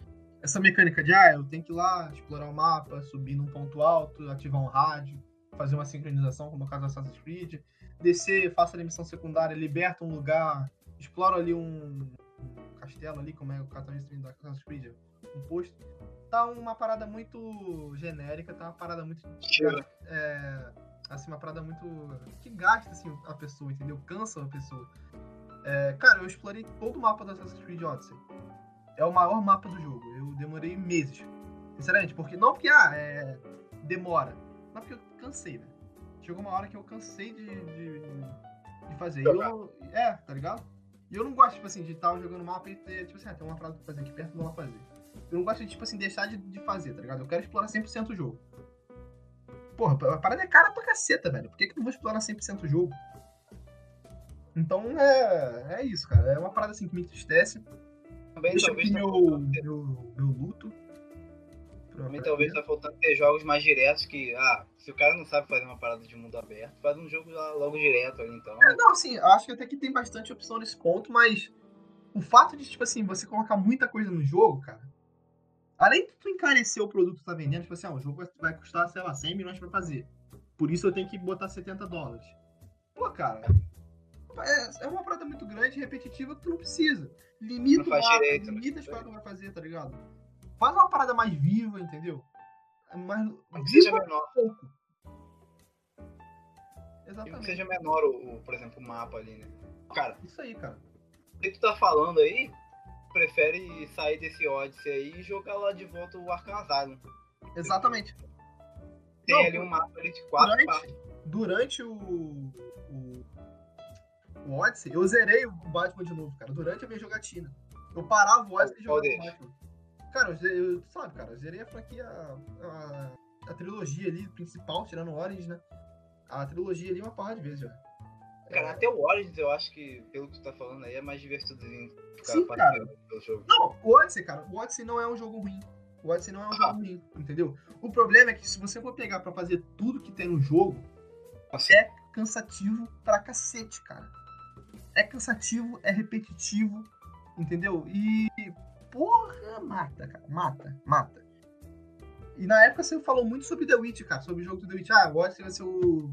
essa mecânica de, ah, eu tenho que ir lá, explorar o mapa, subir num ponto alto, ativar um rádio, fazer uma sincronização, como no caso do Assassin's Creed, descer, faço a missão secundária, liberta um lugar, exploro ali um, castelo ali, como é o catalista da Assassin's Creed, um posto. Tá uma parada muito genérica, tá uma parada muito... É, assim, uma parada muito... que gasta, assim, a pessoa, entendeu? Cansa a pessoa. É, cara, eu explorei todo o mapa do Assassin's Creed Odyssey é o maior mapa do jogo. Eu demorei meses. Sinceramente, porque não porque ah, é, demora, mas porque eu cansei, velho. Chegou uma hora que eu cansei de, de, de fazer. Eu, é, tá ligado? E eu não gosto, tipo assim, de estar jogando mapa e ter, tipo assim, ah, tem uma frase pra fazer aqui perto, vou lá fazer. Eu não gosto de, tipo assim, deixar de, de fazer, tá ligado? Eu quero explorar 100% o jogo. Porra, a parada é cara pra caceta, velho. Por que, que eu não vou explorar 100% o jogo? Então, é, é isso, cara. É uma parada assim que me entristece também Deixa talvez tá meu, meu, meu luto. Também talvez tá faltando ter jogos mais diretos que, ah, se o cara não sabe fazer uma parada de mundo aberto, faz um jogo logo direto ali, então. É, não, assim, acho que até que tem bastante opção nesse ponto, mas o fato de, tipo assim, você colocar muita coisa no jogo, cara, além de tu encarecer o produto que tá vendendo, tipo assim, ah, o jogo vai custar, sei lá, 100 milhões pra fazer. Por isso eu tenho que botar 70 dólares. Pô, cara, é, é uma parada muito grande repetitiva que tu não precisa. Limita não o direito, né? limita as coisas que vai fazer, tá ligado? Faz uma parada mais viva, entendeu? Mais que seja menor. Pouco. Exatamente. Que seja menor, o, o, por exemplo, o mapa ali, né? Cara, isso aí, cara. O que tu tá falando aí, prefere sair desse Odyssey aí e jogar lá de volta o Arkham Asylum. Exatamente. Tem Não, ali um mapa ali de quatro durante, partes. Durante o, o o Odyssey, eu zerei o Batman de novo, cara, durante a minha jogatina. Eu parava o Odyssey e jogava o Batman. Cara, eu, eu, sabe, cara, eu zerei a franquia, a, a, trilogia ali, principal, tirando o Origins, né? A trilogia ali uma porra de vezes já. Cara, é... até o Origins eu acho que, pelo que tu tá falando aí, é mais divertidozinho. Sim, cara. Pelo jogo. Não, o Odyssey, cara, o Odyssey não é um jogo ruim. O Odyssey não é um ah. jogo ruim, entendeu? O problema é que se você for pegar pra fazer tudo que tem no jogo, Nossa. é cansativo pra cacete, cara é cansativo, é repetitivo, entendeu? E, porra, mata, cara. Mata, mata. E na época você falou muito sobre The Witch, cara. Sobre o jogo do The Witch. Ah, agora você vai ser o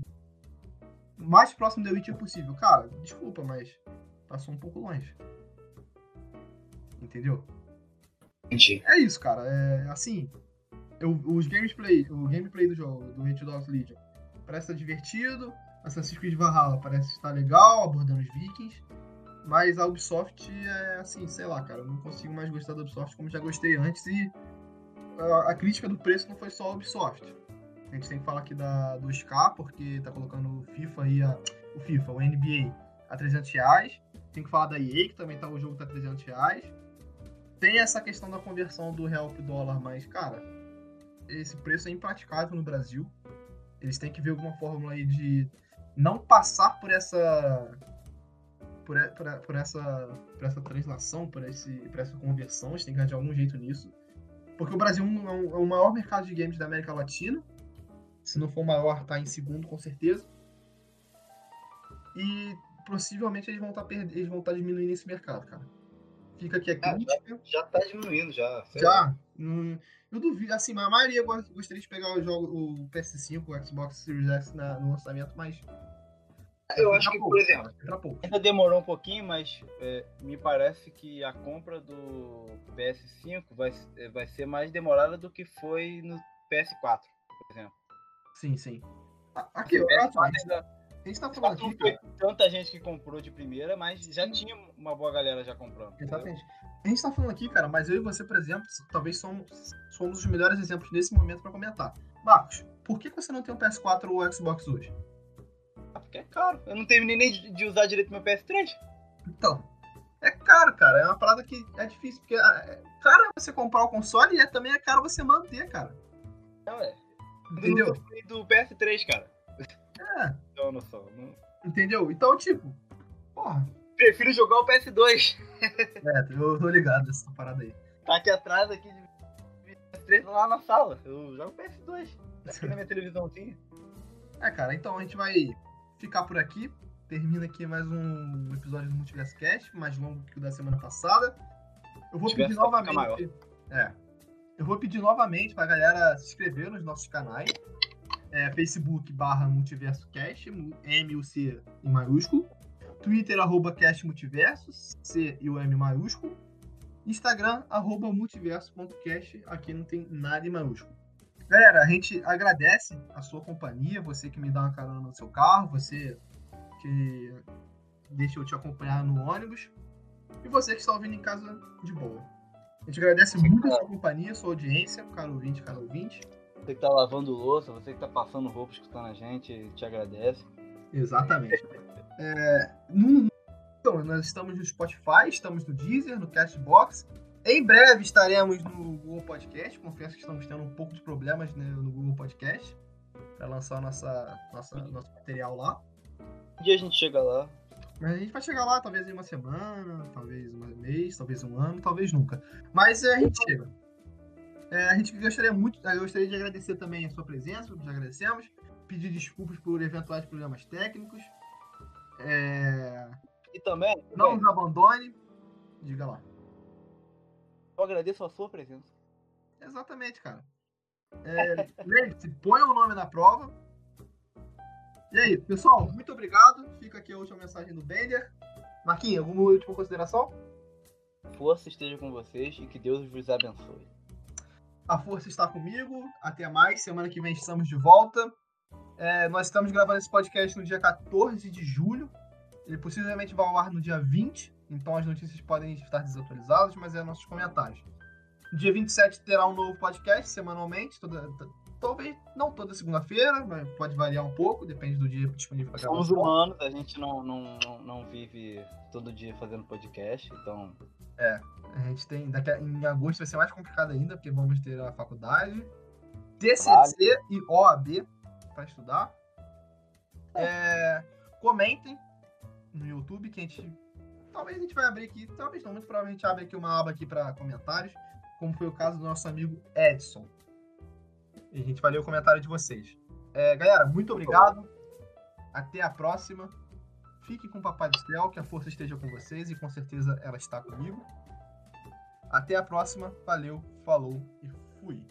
mais próximo do The Witch possível. Cara, desculpa, mas passou um pouco longe. Entendeu? Entendi. É isso, cara. É assim. Eu, os gameplay, o gameplay do jogo, do Hit Dogs Legion, parece estar divertido Assassin's Creed Valhalla parece estar legal, abordando os vikings. Mas a Ubisoft é assim, sei lá, cara, eu não consigo mais gostar da Ubisoft como já gostei antes. E a, a crítica do preço não foi só a Ubisoft. A gente tem que falar aqui da, do SK, porque tá colocando o FIFA e a, o FIFA, o NBA a 300 reais. Tem que falar da EA, que também tá, o jogo tá 300 reais. Tem essa questão da conversão do real pro dólar, mas, cara, esse preço é impraticável no Brasil. Eles têm que ver alguma fórmula aí de não passar por essa por, por, por, essa por essa translação, por esse por essa conversão, gente tem que de algum jeito nisso. Porque o Brasil é um- é o maior mercado de games da América Latina. Se não for maior, tá em segundo, com certeza. E possivelmente eles vão estar perdendo, eles vão estar diminuindo esse mercado, cara. Fica aqui a Ah, crítica. Já tá diminuindo, já. Já. hum, eu duvido, assim, a maioria go- gostaria de pegar o jogo, o PS5, o Xbox Series X na- no lançamento, mas. Eu acho que, pouco, por exemplo, ainda demorou um pouquinho, mas é, me parece que a compra do PS5 vai, vai ser mais demorada do que foi no PS4, por exemplo. Sim, sim. Aqui, ó, PS4 a gente tá falando não aqui, foi cara. tanta gente que comprou de primeira, mas já tinha uma boa galera já comprando. entendeu? Exatamente. A gente tá falando aqui, cara, mas eu e você, por exemplo, talvez somos, somos os melhores exemplos nesse momento pra comentar. Marcos, por que você não tem um PS4 ou um Xbox hoje? Ah, Porque é caro. Eu não terminei nem de usar direito meu PS3. Então, é caro, cara. É uma parada que é difícil, porque ah, é caro é você comprar o console e é, também é caro você manter, cara. Não, é. Entendeu? Do PS3, cara. É, Então, noção. Não... entendeu? Então, tipo, porra. Prefiro jogar o PS2. É, eu tô ligado nessa parada aí. Tá aqui atrás aqui de PS3 lá na sala. Eu jogo PS2. Tá aqui na minha televisãozinha. É, cara, então a gente vai ficar por aqui. Termina aqui mais um episódio do Multiverso Cast, mais longo que o da semana passada. Eu vou pedir novamente. É. Eu vou pedir novamente pra galera se inscrever nos nossos canais. É, Facebook barra Multiverso Cast, M e o C em maiúsculo. Twitter, arroba Cast Multiverso, C e o M maiúsculo. Instagram, arroba multiverso.cast, aqui não tem nada em maiúsculo. Galera, a gente agradece a sua companhia, você que me dá uma carona no seu carro, você que deixa eu te acompanhar no ônibus, e você que está ouvindo em casa de boa. A gente agradece muito a sua companhia, a sua audiência, caro ouvinte, caro ouvinte. Você que tá lavando louça, você que tá passando roupa escutando a gente, te agradece. Exatamente. É, no- então, nós estamos no Spotify, estamos no Deezer, no Castbox. Em breve estaremos no Google Podcast. Confesso que estamos tendo um pouco de problemas né, no Google Podcast para lançar nossa, nossa, nosso material lá. Um dia a gente chega lá. Mas a gente vai chegar lá, talvez em uma semana, talvez um mês, talvez um ano, talvez nunca. Mas é, a gente chega. É, a gente gostaria muito, eu gostaria de agradecer também a sua presença, já agradecemos. Pedir desculpas por eventuais problemas técnicos. É, E também, não nos abandone. Diga lá. eu agradeço a sua presença. Exatamente, cara. É, Lembre-se, ponha o nome na prova. E aí, pessoal, muito obrigado. Fica aqui a última mensagem do Bender. Marquinhos, alguma última consideração? Força esteja com vocês e que Deus vos abençoe. A força está comigo. Até mais. Semana que vem estamos de volta. É, nós estamos gravando esse podcast no dia 14 de julho. Ele possivelmente vai ao ar no dia 20. Então as notícias podem estar desatualizadas, mas é nossos comentários. No dia 27 terá um novo podcast semanalmente. Toda, talvez não toda segunda-feira, mas pode variar um pouco, depende do dia disponível para Somos gravação. humanos, a gente não, não, não, vive todo dia fazendo podcast, então A gente tem. Daqui a- em agosto vai ser mais complicado ainda, porque vamos ter a faculdade, TCC Trabalho. e OAB para estudar. É, comentem no YouTube que a gente. Talvez a gente vai abrir aqui, talvez não, muito provavelmente abre aqui uma aba aqui para comentários, como foi o caso do nosso amigo Edson. E a gente vai ler o comentário de vocês. É, galera, muito obrigado. Até a próxima. Fiquem com o Papai do Céu, que a força esteja com vocês e com certeza ela está comigo. Até a próxima. Valeu, falou e fui.